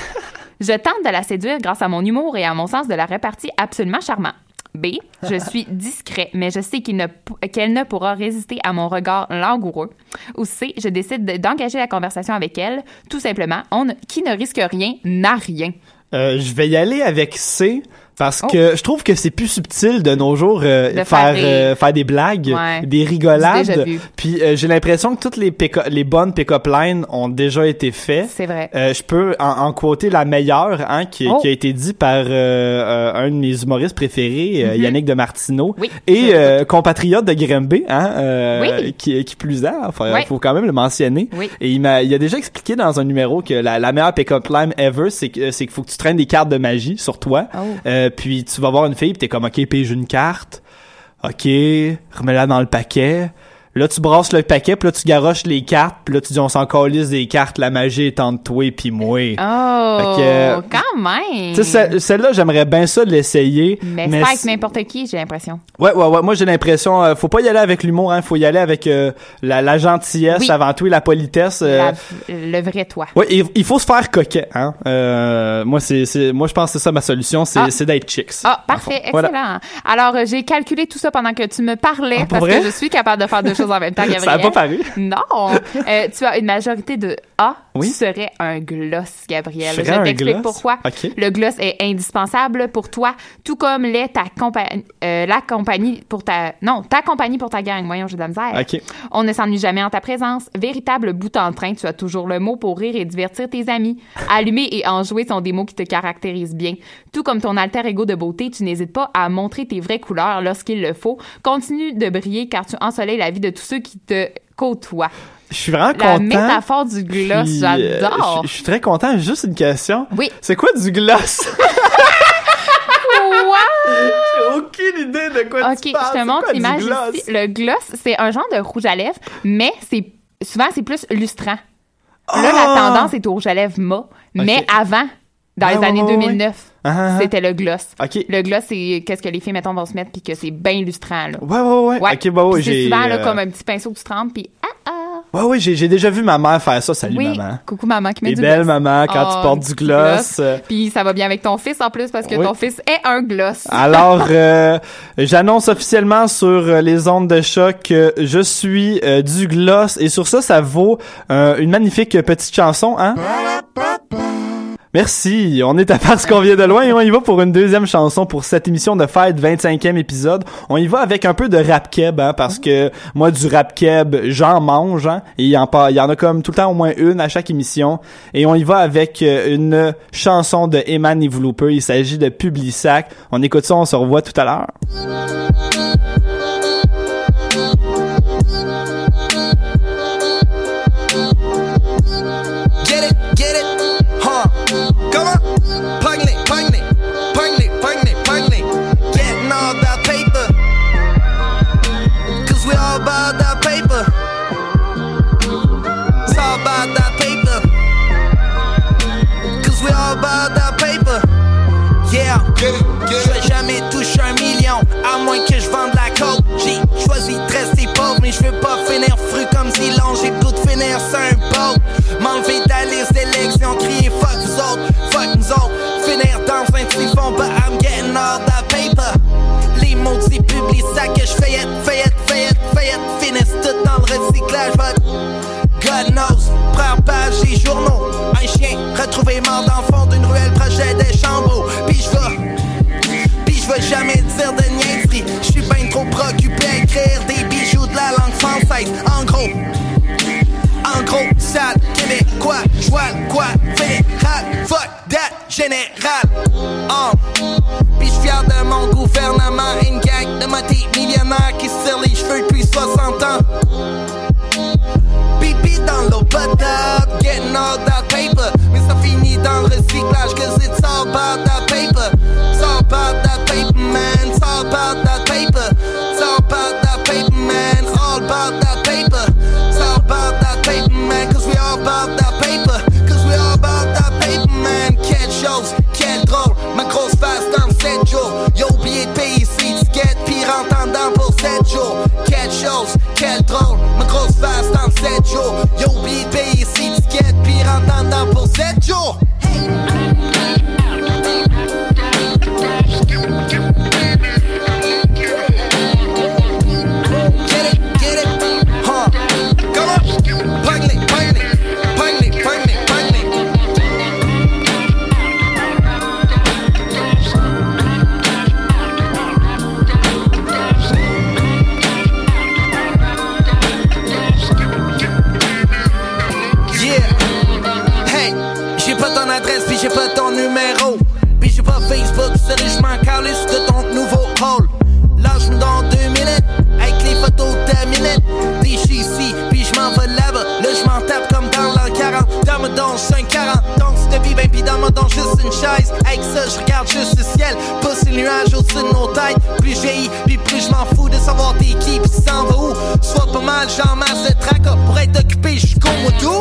Je tente de la séduire grâce à mon humour et à mon sens de la répartie absolument charmant. B. Je suis discret, mais je sais qu'elle ne pourra résister à mon regard langoureux. Ou C. Je décide de- d'engager la conversation avec elle. Tout simplement, on qui ne risque rien n'a rien. Euh, je vais y aller avec C Parce Oh. que je trouve que c'est plus subtil de nos jours euh, De faire faire rire. euh, faire des blagues, Ouais. des rigolades. Puis euh, j'ai l'impression que toutes les les bonnes pick-up lines ont déjà été faites. C'est vrai. Euh, je peux en, en quoter la meilleure, hein, qui, Oh. qui a été dit par euh, euh, un de mes humoristes préférés, Mhm. Yannick de Martineau, Oui. et euh, compatriote de Grimby, hein, euh, Oui. qui, qui plus est, enfin, Oui. faut quand même le mentionner. Oui. Et il m'a, il a déjà expliqué dans un numéro que la, la meilleure pick-up line ever, c'est que c'est qu'il faut que tu traînes des cartes de magie sur toi, Oh. Euh, puis tu vas voir une fille, puis t'es comme ok, pige une carte, ok, remets-la dans le paquet. Là, tu brasses le paquet, puis là, tu garoches les cartes, puis là, tu dis, on s'en calisse des cartes, la magie est entre toi et puis moi. Oh, Fait que- quand même. Tu sais, celle- celle-là, j'aimerais bien ça l'essayer. mais c'est pas avec n'importe qui, j'ai l'impression. Ouais, ouais, ouais. Moi, j'ai l'impression, euh, faut pas y aller avec l'humour, hein. Faut y aller avec euh, la, la gentillesse Oui. avant tout et la politesse. euh, La- le vrai toi. Ouais, il, il faut se faire coquet, hein. Euh, moi, c'est, moi, je pense que c'est ça ma solution, c'est, Ah. d'être chicks. Ah, parfait, Voilà. excellent. Alors, euh, j'ai calculé tout ça pendant que tu me parlais, Ah, parce vrai? que je suis capable de faire deux choses [laughs] en même temps, Gabriel. Ça a pas paru. Non. Euh, tu as une majorité de A. Oui. Tu serais un gloss, Gabriel. Je Je, t'explique gloss? pourquoi. Le gloss est indispensable pour toi, tout comme l'est ta compagnie, euh, la compagnie pour ta, non, ta compagnie pour ta gang. Voyons, j'ai de la misère. On ne s'ennuie jamais en ta présence. Véritable bout en train, tu as toujours le mot pour rire et divertir tes amis. Allumer et enjouer sont des mots qui te caractérisent bien. Tout comme ton alter ego de beauté, tu n'hésites pas à montrer tes vraies couleurs lorsqu'il le faut. Continue de briller car tu ensoleilles la vie de tous ceux qui te côtoient. Je suis vraiment La content. métaphore du gloss, euh, j'adore. je, je suis très content. Juste une question. Oui. C'est quoi du gloss? [laughs] Quoi? J'ai aucune idée de quoi Ok, tu parles. je te montre l'image ici. Le gloss, c'est un genre de rouge à lèvres, mais c'est souvent c'est plus lustrant. Là, la Ah! tendance est au rouge à lèvres mat, mais avant, dans Ouais, les ouais, années ouais, ouais. 2009, Ah, ah, ah. c'était le gloss. OK. Le gloss, c'est qu'est-ce que les filles, mettons, vont se mettre, puis que c'est bien lustrant, là. Ouais, ouais, ouais. Ok, bah ouais, c'est souvent, là, euh, comme un petit pinceau que tu trempes, puis ah, ah. Ouais, ouais, j'ai, j'ai déjà vu ma mère faire ça. Salut, oui, maman. coucou maman qui met Et du belle gloss. maman quand tu portes du gloss. euh, Puis ça va bien avec ton fils, en plus, parce que Oui. ton fils est un gloss. Alors, [laughs] euh, j'annonce officiellement sur euh, les ondes de choc que je suis euh, du gloss et sur ça, ça vaut euh, une magnifique petite chanson, hein? Merci, on est à parce qu'on vient de loin et on y va pour une deuxième chanson pour cette émission de fête 25e épisode. On y va avec un peu de rap keb hein, parce que moi du rap keb, j'en mange hein, et il y en a comme tout le temps au moins une à chaque émission et on y va avec euh, une chanson de Eman Evoluper, il s'agit de Publisac. On écoute ça, on se revoit tout à l'heure. Fayette, fayette, fayette, fayette. Finissent tout dans le recyclage, God knows, première page des journaux. Un chien retrouvé mort dans le fond d'une ruelle projet des chambeaux. Puis je vais, puis je vais jamais dire de niaiserie. Je suis ben trop préoccupé à écrire des bijoux de la langue française. En gros, gros, sale québécois, joie quoi, fédéral, fuck that, général. Oh. Puis je fier de mon gouvernement, une gang de motés millionnaires qui se les cheveux depuis 60 ans. Pipi dans l'eau potable, getting all that paper. Mais ça finit dans le recyclage, cause it's all about that paper. It's all about that quel drôle. Juste le ciel, pousse les nuages au-dessus de nos têtes. Plus vieillis, puis plus je m'en fous de savoir t'es qui, s'en va où. Soit pas mal, j'en masse de tracas pour être occupé jusqu'au moto.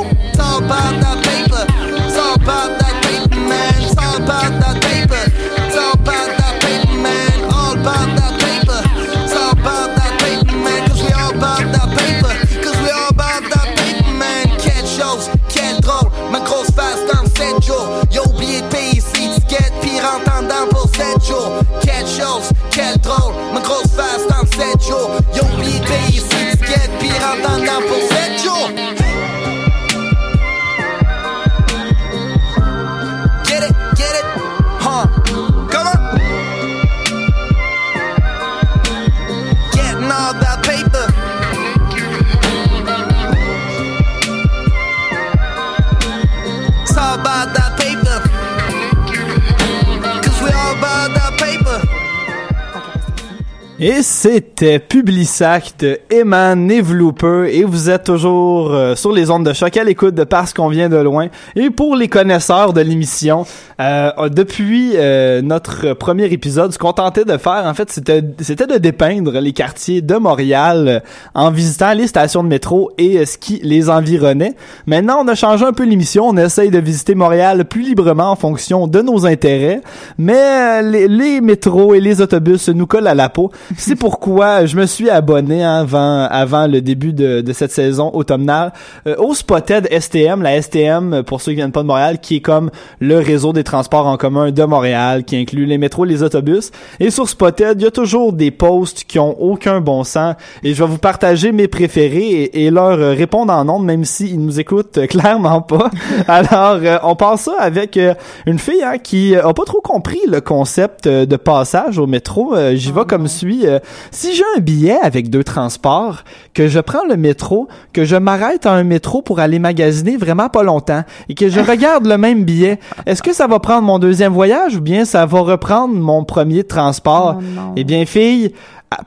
Et c'était Publisac de Eman et vous êtes toujours euh, sur les ondes de choc à l'écoute de Parce qu'on vient de loin. Et pour les connaisseurs de l'émission, euh, depuis euh, notre premier épisode, ce qu'on tentait de faire, en fait, c'était c'était de dépeindre les quartiers de Montréal euh, en visitant les stations de métro et euh, ce qui les environnait. Maintenant, on a changé un peu l'émission. On essaye de visiter Montréal plus librement en fonction de nos intérêts, mais euh, les, les métros et les autobus nous collent à la peau. [laughs] C'est pourquoi je me suis abonné hein, avant, avant le début de, de cette saison automnale euh, au Spotted STM, la STM pour ceux qui viennent pas de Montréal, qui est comme le réseau des transports en commun de Montréal, qui inclut les métros les autobus. Et sur Spotted, il y a toujours des posts qui ont aucun bon sens. Et je vais vous partager mes préférés et, et leur euh, répondre en ondes, même s'ils nous écoutent euh, [laughs] clairement pas. Alors, euh, on passe ça avec euh, une fille hein, qui a pas trop compris le concept de passage au métro. J'y vais comme suit. Euh, si j'ai un billet avec deux transports, que je prends le métro, que je m'arrête à un métro pour aller magasiner vraiment pas longtemps et que je [laughs] regarde le même billet, est-ce que ça va prendre mon deuxième voyage ou bien ça va reprendre mon premier transport? Eh bien, fille,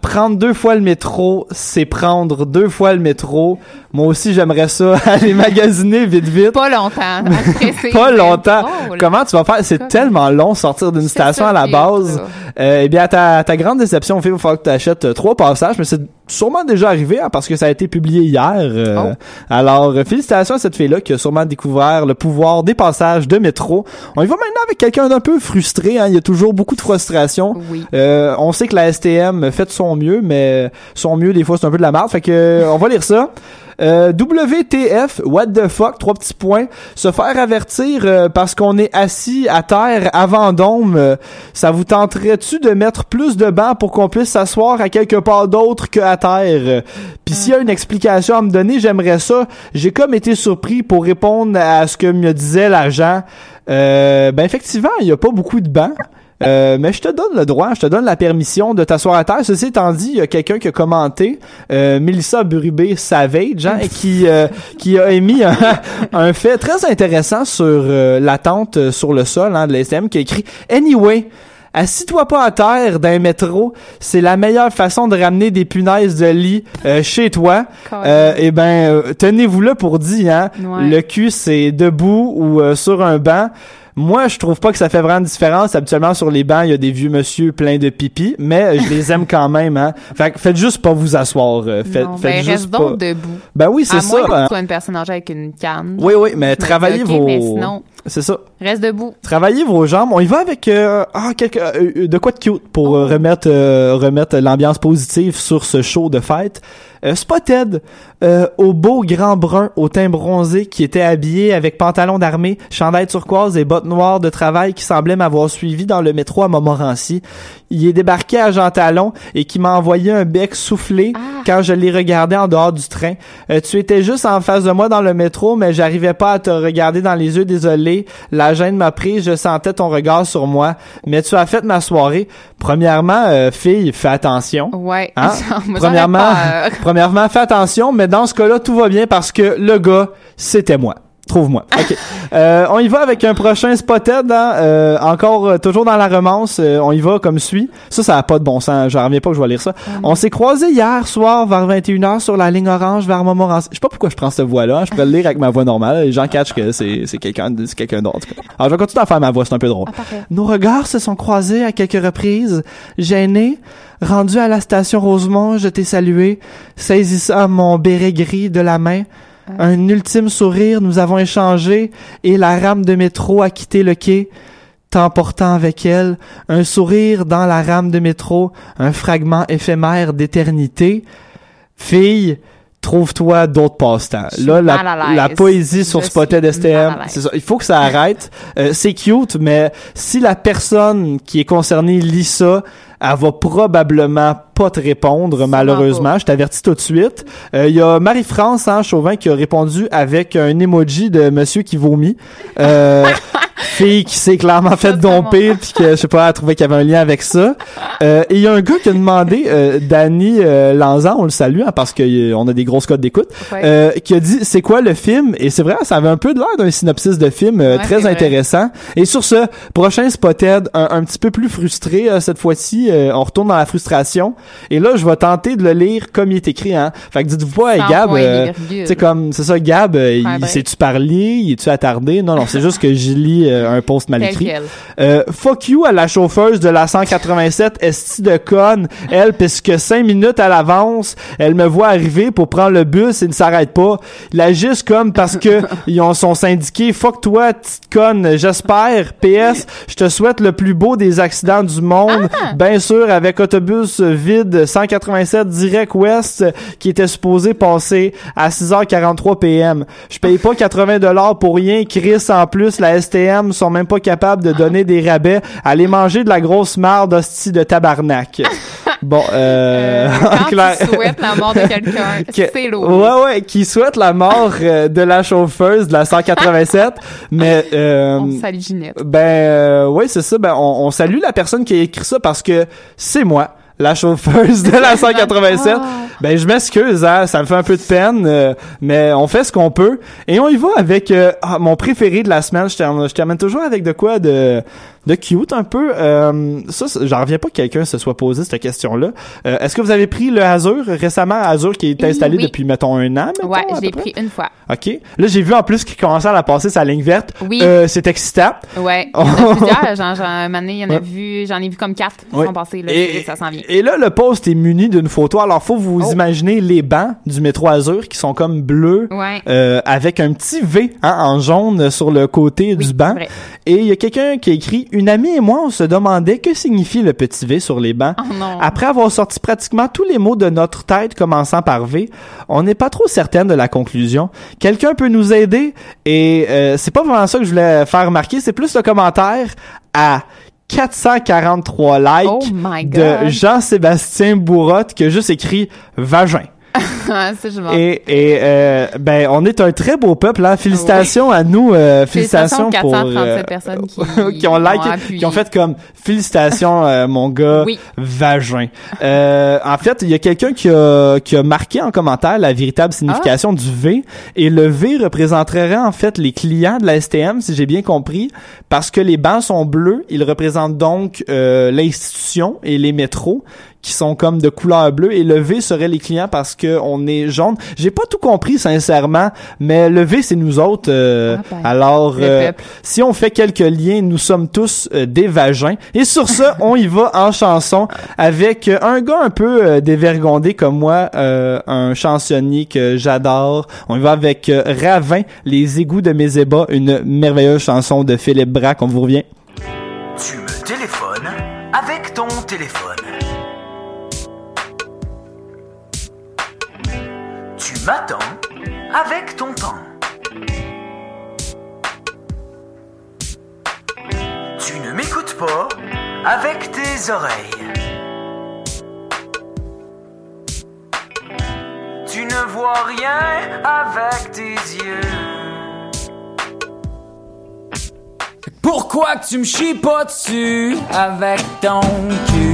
prendre deux fois le métro, c'est prendre deux fois le métro. Moi aussi, j'aimerais ça [laughs] aller magasiner vite vite. Pas longtemps. [laughs] Pas longtemps. drôle. Comment tu vas faire? C'est tellement long sortir d'une station ça, à la base. Euh, eh bien, à ta, ta grande déception, il va falloir que tu achètes trois passages, mais c'est sûrement déjà arrivé hein, parce que ça a été publié hier. euh, Oh. Alors, euh, félicitations à cette fille-là qui a sûrement découvert le pouvoir des passages de métro. On y va maintenant avec quelqu'un d'un peu frustré. Hein. Il y a toujours beaucoup de frustration. Oui. Euh, on sait que la STM fait de son mieux, mais son mieux, des fois, c'est un peu de la merde. Fait que, euh, on va lire ça. Euh, WTF, what the fuck, trois petits points. Se faire avertir euh, parce qu'on est assis à terre à Vendôme, euh, ça vous tenterait-tu de mettre plus de bancs pour qu'on puisse s'asseoir à quelque part d'autre que à terre? Puis s'il y a une explication à me donner, j'aimerais ça. J'ai comme été surpris pour répondre à ce que me disait l'agent. Ben effectivement, il y a pas beaucoup de bancs. Euh, mais je te donne le droit, je te donne la permission de t'asseoir à terre. Ceci étant dit, il y a quelqu'un qui a commenté, euh, Melissa Burubé Savage, hein, qui euh, qui a émis un, [laughs] un fait très intéressant sur euh, l'attente euh, sur le sol hein, de l'SM, qui a écrit Anyway. Assis-toi pas à terre d'un métro, c'est la meilleure façon de ramener des punaises de lit euh, chez toi. Euh, et ben, euh, tenez-vous là pour dire, hein, Ouais. le cul c'est debout ou sur un banc. Moi, je trouve pas que ça fait vraiment de différence. Habituellement, sur les bancs, il y a des vieux monsieur pleins de pipi, mais je les aime quand même, hein. Fait que faites juste pas vous asseoir. euh, Faites, Non, faites ben, juste reste pas. donc debout. Ben oui, c'est à ça. moins que hein. tu sois une personne âgée avec une canne. Oui, oui, mais dis, travaillez vos. mais sinon, C'est ça. reste debout. Travaillez vos jambes. On y va avec euh, ah quelque euh, euh, de quoi de cute pour Oh. euh, remettre euh, remettre l'ambiance positive sur ce show de fête. Euh, Spotted euh, au beau grand brun au teint bronzé qui était habillé avec pantalon d'armée, chandail turquoise et bottes noires de travail qui semblait m'avoir suivi dans le métro à Montmorency. Il est débarqué à Jean Talon et qui m'a envoyé un bec soufflé quand je l'ai regardé en dehors du train. Euh, tu étais juste en face de moi dans le métro, mais j'arrivais pas à te regarder dans les yeux, désolé. La gêne m'a pris, je sentais ton regard sur moi. Mais tu as fait ma soirée. Premièrement, euh, fille, fais attention. Ouais. Hein? [laughs] Premièrement, peur. [laughs] [laughs] premièrement, fais attention, mais dans ce cas-là, tout va bien parce que le gars, c'était moi. Trouve-moi. OK. [laughs] Euh, on y va avec un prochain spotted, hein, euh, encore euh, toujours dans la romance. euh, on y va comme suit. Ça, ça a pas de bon sens. Je reviens pas que je vais lire ça. On s'est croisés hier soir vers 21h sur la ligne orange vers Montmorency. Je sais pas pourquoi je prends cette voix-là. hein. Je pourrais le lire avec ma voix normale. Les gens catchent que c'est quelqu'un quelqu'un d'autre. Alors, je vais continuer à faire ma voix. C'est un peu drôle. Nos regards se sont croisés à quelques reprises. Gêné, rendu à la station Rosemont, je t'ai salué, saisissant mon béret gris de la main. Un ultime sourire, nous avons échangé et la rame de métro a quitté le quai, t'emportant avec elle un sourire dans la rame de métro, un fragment éphémère d'éternité. Fille, trouve-toi d'autres passe-temps. Là, la, poésie sur Spotted STM, l'aise. c'est ça. Il faut que ça arrête. Euh, c'est cute, mais si la personne qui est concernée lit ça, elle va probablement pas te répondre, malheureusement. Je t'avertis tout de suite. Euh, Il y a Marie-France hein, Chauvin qui a répondu avec un emoji de monsieur qui vomit. Euh, [laughs] fille qui s'est clairement fait domper puis que je sais pas elle a trouvé qu'il y avait un lien avec ça. Euh, et il y a un gars qui a demandé euh, Danny euh, Lanzan on le salue hein, parce que euh, on a des grosses codes d'écoute Ouais. euh, qui a dit c'est quoi le film et c'est vrai ça avait un peu de l'air d'un synopsis de film euh, Ouais, très vrai. intéressant. Et sur ce prochain spotted un, un petit peu plus frustré cette fois-ci euh, on retourne dans la frustration. Et là je vais tenter de le lire comme il est écrit hein. Fait que dites-vous pas hey, Gab euh, tu sais comme c'est ça Gab il ben. s'est-tu parlé? Il est-tu attardé? Non non c'est juste que je lis euh, un post mal écrit. euh, fuck you à la chauffeuse de la 187 esti de conne. Elle puisque cinq minutes à l'avance elle me voit arriver pour prendre le bus et ne s'arrête pas. Il agissent comme parce que [laughs] ils ont sont syndiqués. Fuck toi petite conne. J'espère. PS je te souhaite le plus beau des accidents du monde. Bien sûr avec autobus vide 187 direct ouest qui était supposé passer à 6h43 PM je paye pas 80 dollars pour rien Chris en plus la STM sont même pas capables de donner des rabais aller manger de la grosse marde hostie de tabarnak [laughs] bon euh, en Quand clair- tu souhaites la mort de [laughs] quelqu'un, que- c'est lourd. Ouais, ouais, qui souhaite la mort euh, de la chauffeuse de la 187, [laughs] mais euh, On salue Ginette. ben euh, ouais, c'est ça. Ben on, on salue la personne qui a écrit ça parce que c'est moi. La chauffeuse de la 187. Ben je m'excuse, hein, ça me fait un peu de peine, euh, mais on fait ce qu'on peut et on y va avec euh, ah, mon préféré de la semaine. Je termine, je termine toujours avec de quoi de de cute un peu. Euh, ça, j'en reviens pas que quelqu'un se soit posé cette question-là. Euh, Est-ce que vous avez pris le Azure récemment, Azure qui est installé oui. depuis mettons un an? mettons, Ouais, je l'ai pris une fois. OK. Là, j'ai vu en plus qu'il commençait à la passer sa ligne verte. Oui. Euh, c'est excitant. Ouais, [laughs] il y en a plusieurs. J'en, j'en, un moment donné, il y en a Ouais. vu, j'en ai vu comme quatre qui Ouais. sont passés, là, Et- ça s'en vient. Et là, le post est muni d'une photo. Alors, faut vous Oh. imaginer les bancs du métro Azur qui sont comme bleus, Ouais. euh, avec un petit V hein, en jaune sur le côté du banc. vrai. Et il y a quelqu'un qui a écrit « Une amie et moi, on se demandait que signifie le petit V sur les bancs. Oh non. Après avoir sorti pratiquement tous les mots de notre tête commençant par V, on n'est pas trop certaine de la conclusion. Quelqu'un peut nous aider et euh, c'est pas vraiment ça que je voulais faire remarquer, c'est plus le commentaire à 443 likes Oh de. Jean-Sébastien Bourrotte qui a juste écrit vagin. [laughs] Et, et euh, ben on est un très beau peuple hein. Félicitations à nous euh, félicitations, Félicitations pour 437 personnes qui- [laughs] qui ont liké, qui ont fait comme félicitations euh, mon gars Oui. vagin. Euh, en fait, il y a quelqu'un qui a qui a marqué en commentaire la véritable signification Ah. du V et le V représenterait en fait les clients de la STM si j'ai bien compris parce que les bancs sont bleus, ils représentent donc euh, l'institution et les métros qui sont comme de couleur bleue et le V serait les clients parce que on est jaune. J'ai pas tout compris sincèrement, mais le V c'est nous autres. euh, Ah ben, alors euh, si on fait quelques liens, nous sommes tous euh, des vagins. Et sur ce, [laughs] on y va en chanson avec euh, un gars un peu euh, dévergondé comme moi, euh, un chansonnier que j'adore. On y va avec euh, Ravin, les égouts de mes ébats, une merveilleuse chanson de Philippe Braque. On vous revient. Tu me téléphones avec ton téléphone. Tu m'attends avec ton temps. Tu ne m'écoutes pas avec tes oreilles. Tu ne vois rien avec tes yeux. Pourquoi tu me chies pas dessus avec ton cul?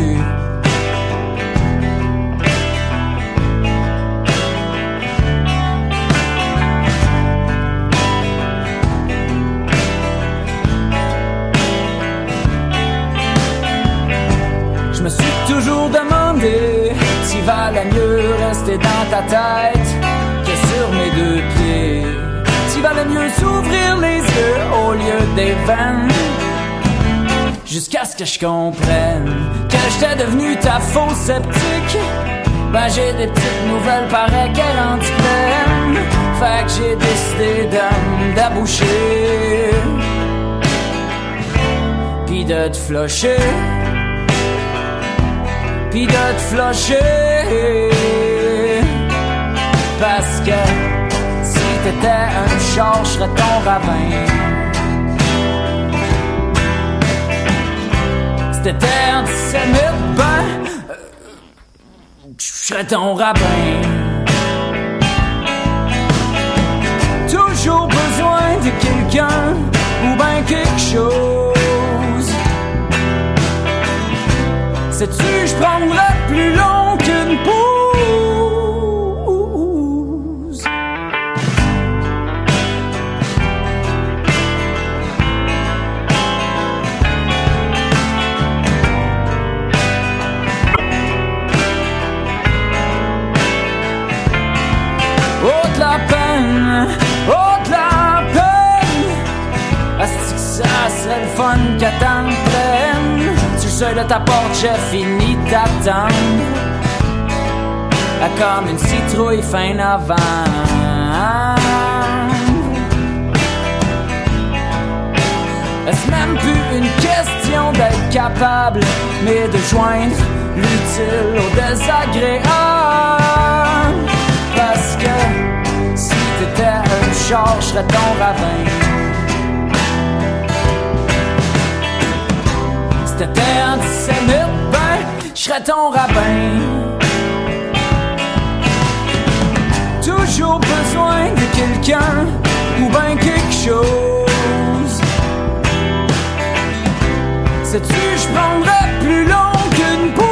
Ta tête que sur mes deux pieds. Tu valait mieux s'ouvrir les yeux au lieu des veines. Jusqu'à ce que je comprenne que j'étais devenu ta fausse sceptique. Ben j'ai des petites nouvelles, paraît qu'elle rendue pleine. Fait que j'ai décidé d'aboucher. Pis de te flusher. Pis de te flusher. Parce que si t'étais un char, je serais ton ravin. Si t'étais antisémite, ben, euh, je serais ton rabbin. Toujours besoin de quelqu'un ou ben quelque chose. Sais-tu, je plus long qu'une pousse. Oh de la peine, oh de la peine Est-ce que ça serait le fun qu'à seuil de ta porte, j'ai fini d'attendre Comme une citrouille fin novembre. Est-ce même plus une question d'être capable Mais de joindre l'utile au désagréable? Parce que si t'étais un char, je serais ton ravin t'étais antisémite, ben, je serais ton rabbin. Toujours besoin de quelqu'un ou ben quelque chose. Sais-tu, je prendrais plus long qu'une pousse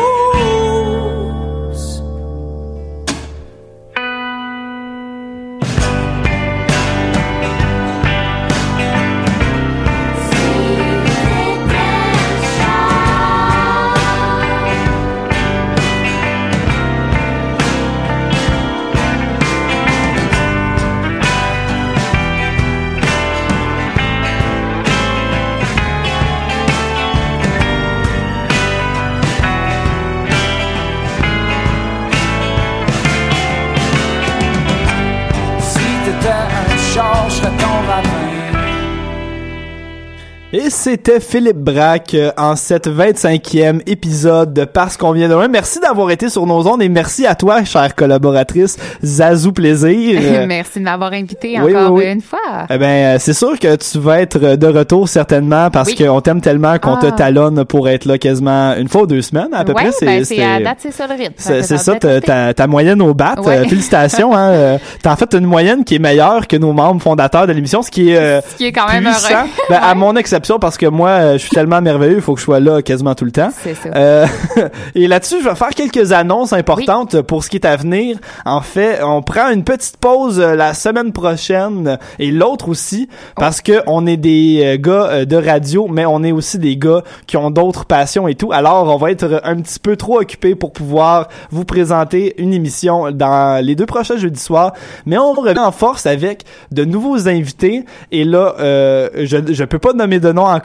c'était Philippe Braque euh, en cette 25e épisode de Parce qu'on vient de loin. Merci d'avoir été sur nos ondes et merci à toi, chère collaboratrice Zazou Plaisir. [laughs] Merci de m'avoir invité oui, encore oui, oui. une fois. Eh ben, euh, c'est sûr que tu vas être euh, de retour certainement parce qu'on t'aime tellement qu'on te Ah. talonne pour être là quasiment une fois ou deux semaines à peu ouais, près. C'est ben, c'est à c'est- date, c'est ça le rythme. c'est ça, ta, ta, ta moyenne au bat. Ouais. Euh, félicitations. hein, euh, T'as en fait une moyenne qui est meilleure que nos membres fondateurs de l'émission, ce qui est, euh, Ce qui est quand même puissant. heureux. Ben, À mon exception, parce que moi, euh, je suis tellement merveilleux, il faut que je sois là quasiment tout le temps. C'est ça. Euh, [laughs] et là-dessus, je vais faire quelques annonces importantes pour ce qui est à venir. En fait, on prend une petite pause euh, la semaine prochaine et l'autre aussi parce que on est des gars de radio, mais on est aussi des gars qui ont d'autres passions et tout. Alors, on va être un petit peu trop occupés pour pouvoir vous présenter une émission dans les deux prochains jeudis soirs. Mais on revient en force avec de nouveaux invités. Et là, euh, je je peux pas nommer de nom encore,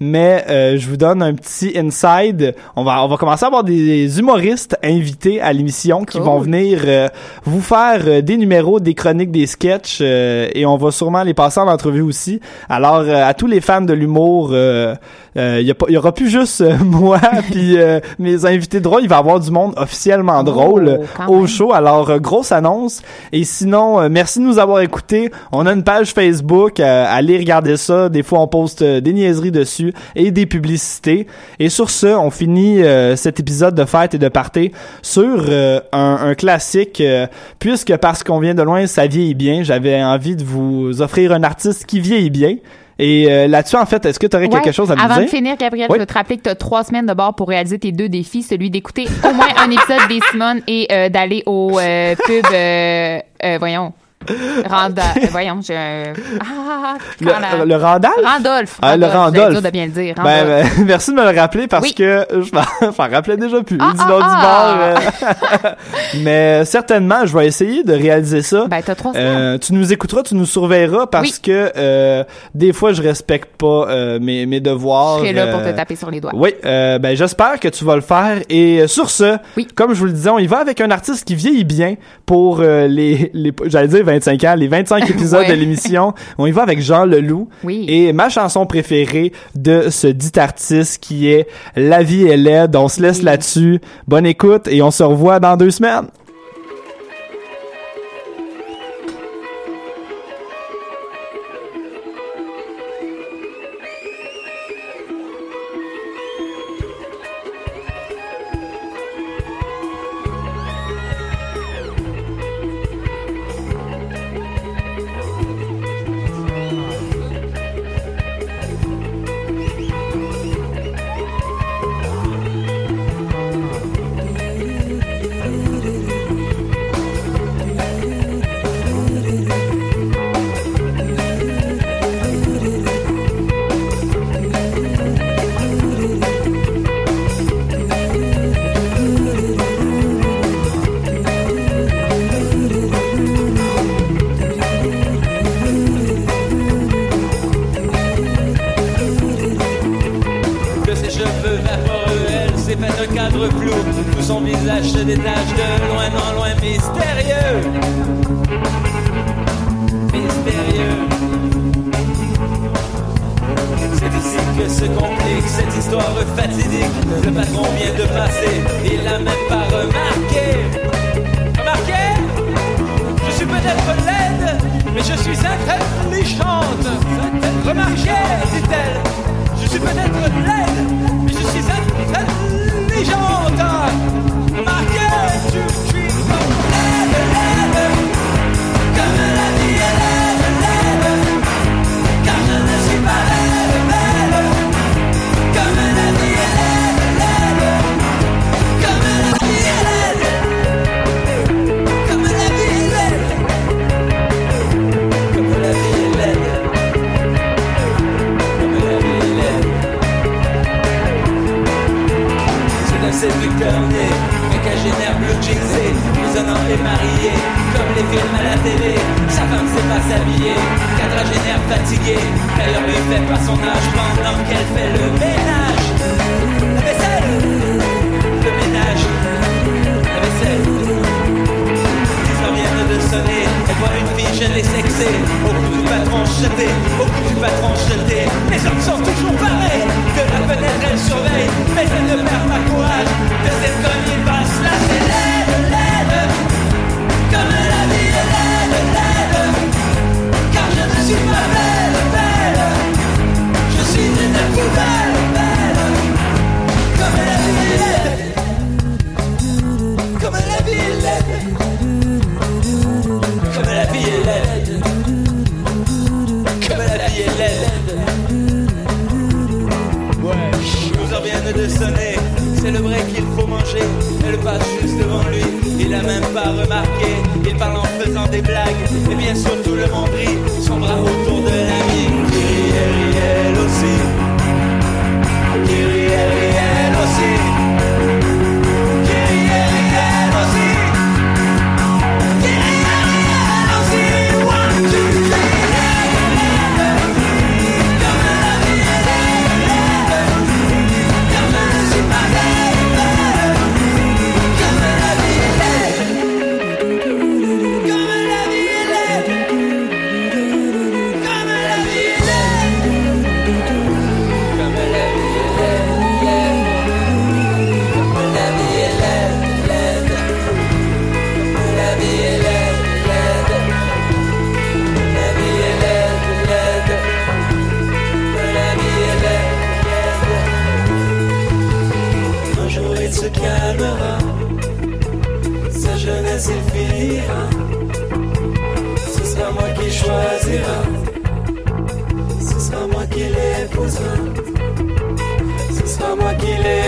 mais euh, je vous donne un petit inside. On va on va commencer à avoir des humoristes invités à l'émission qui Cool. vont venir euh, vous faire euh, des numéros, des chroniques, des sketchs euh, et on va sûrement les passer en entrevue aussi. Alors à tous les fans de l'humour, il y, il y aura plus juste euh, [laughs] moi puis euh, mes invités drôles, il va y avoir du monde officiellement drôle euh, quand au show. Alors euh, grosse annonce et sinon euh, merci de nous avoir écoutés. On a une page Facebook, euh, allez regarder ça. Des fois on poste euh, des niaiseries dessus et des publicités. Et sur ce, on finit euh, cet épisode de fête et de party sur euh, un, un classique euh, puisque parce qu'on vient de loin, ça vieillit bien. J'avais envie de vous offrir un artiste qui vieillit bien. Et euh, là-dessus, en fait, est-ce que tu aurais Ouais. quelque chose à me Avant dire? de finir, Gabriel, Oui. je veux te rappeler que tu as trois semaines de bord pour réaliser tes deux défis, celui d'écouter au moins un épisode des Simone et euh, d'aller au euh, pub, euh, euh, voyons, Randa, [laughs] voyons, j'ai un... Ah, Le, le Randolph? Randolph. Ah, le Randolph, Randolph. c'est dur de bien le dire. Ben, Randolph. ben, [laughs] merci de me le rappeler parce Oui. que je m'en [laughs] rappelais déjà plus Ah, du nom ah, du bar. euh. Mais certainement, je vais essayer de réaliser ça. Ben, t'as trois Euh, tu nous écouteras, tu nous surveilleras parce Oui. que euh, des fois, je respecte pas euh, mes, mes devoirs. Je serai là pour te taper sur les doigts. Oui, ben j'espère que tu vas le faire. Et sur ce, comme je vous le disais, on y va avec un artiste qui vieillit bien pour les, les j'allais dire 25 ans, les 25 [laughs] épisodes Ouais. de l'émission. On y va avec Jean Leloup. Oui. Et ma chanson préférée de ce dit artiste qui est La vie est laide. On se laisse là-dessus. Bonne écoute et on se revoit dans deux semaines. Au cou du patron jeté, au cou du patron jeté. Les hommes sont toujours pareils, de la fenêtre elle surveille, mais elle ne perd pas courage. De cette comme il passe laide, comme la vie je suis belle, belle, je suis une belle, comme la vie pas remarqué. Il parle en faisant des blagues. Et bien sûr tout le monde rit. Son bras autour de l'ami Qui rit, elle rit, elle aussi. Qui rit, elle aussi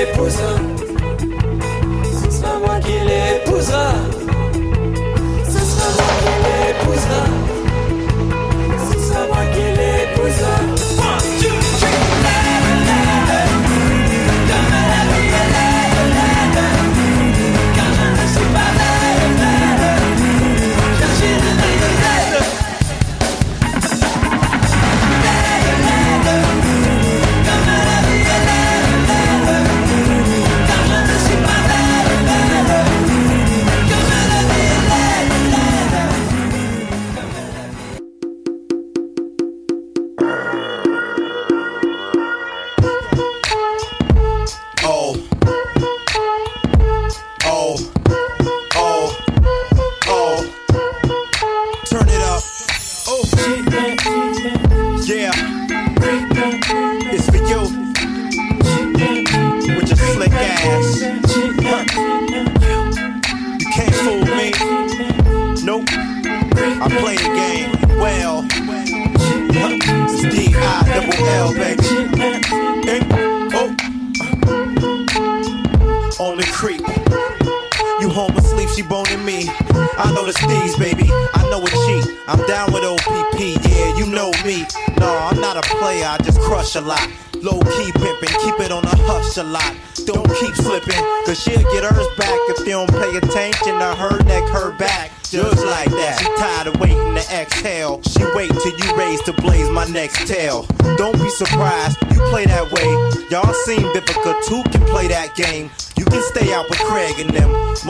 l'épousera Ce sera moi qui l'épousera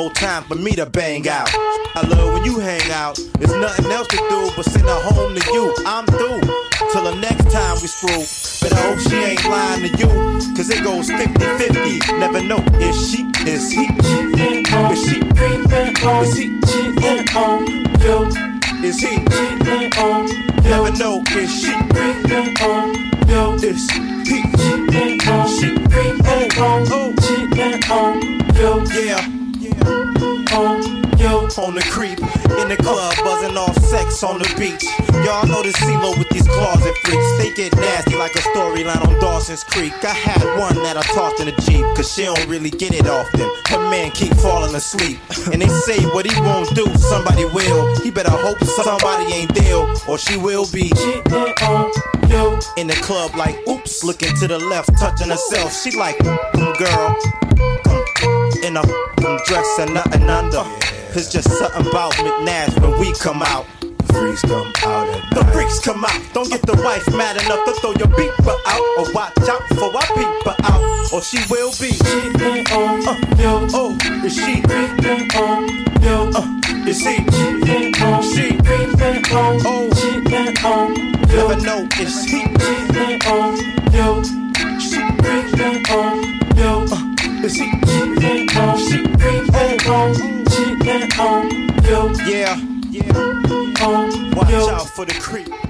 More time for me to bang out. I love when you hang out. There's nothing else to do but send her home to you. I'm through. Till the next time we screw. But I hope she ain't lying to you. Cause it goes 50-50. Never know. Is she? Is he? Is she? Is he? on you? Is he? Never know. Is she? on you? Is he? She? Oh, oh, oh. Yeah. On. On the creep. In the club, buzzing off sex on the beach. Y'all know the CeeLo with these closet freaks. They get nasty like a storyline on Dawson's Creek. I had one that I tossed in a Jeep, cause she don't really get it often. Her man keep falling asleep. And they say what he won't do, somebody will. He better hope somebody ain't there, or she will be. In the club, like, oops, looking to the left, touching herself. She like, mm, girl, come in a dress and nothing under. It's just something about McNash when we come out. The freaks come out at The freaks come out. Don't get the wife mad enough to throw your beeper out. Or watch out for peep her out. Or she will be. Uh, oh, is she? Uh, is he? She? Oh, never know. Is he? She? Uh, yeah. Yeah. Watch out for the creep.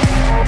Thank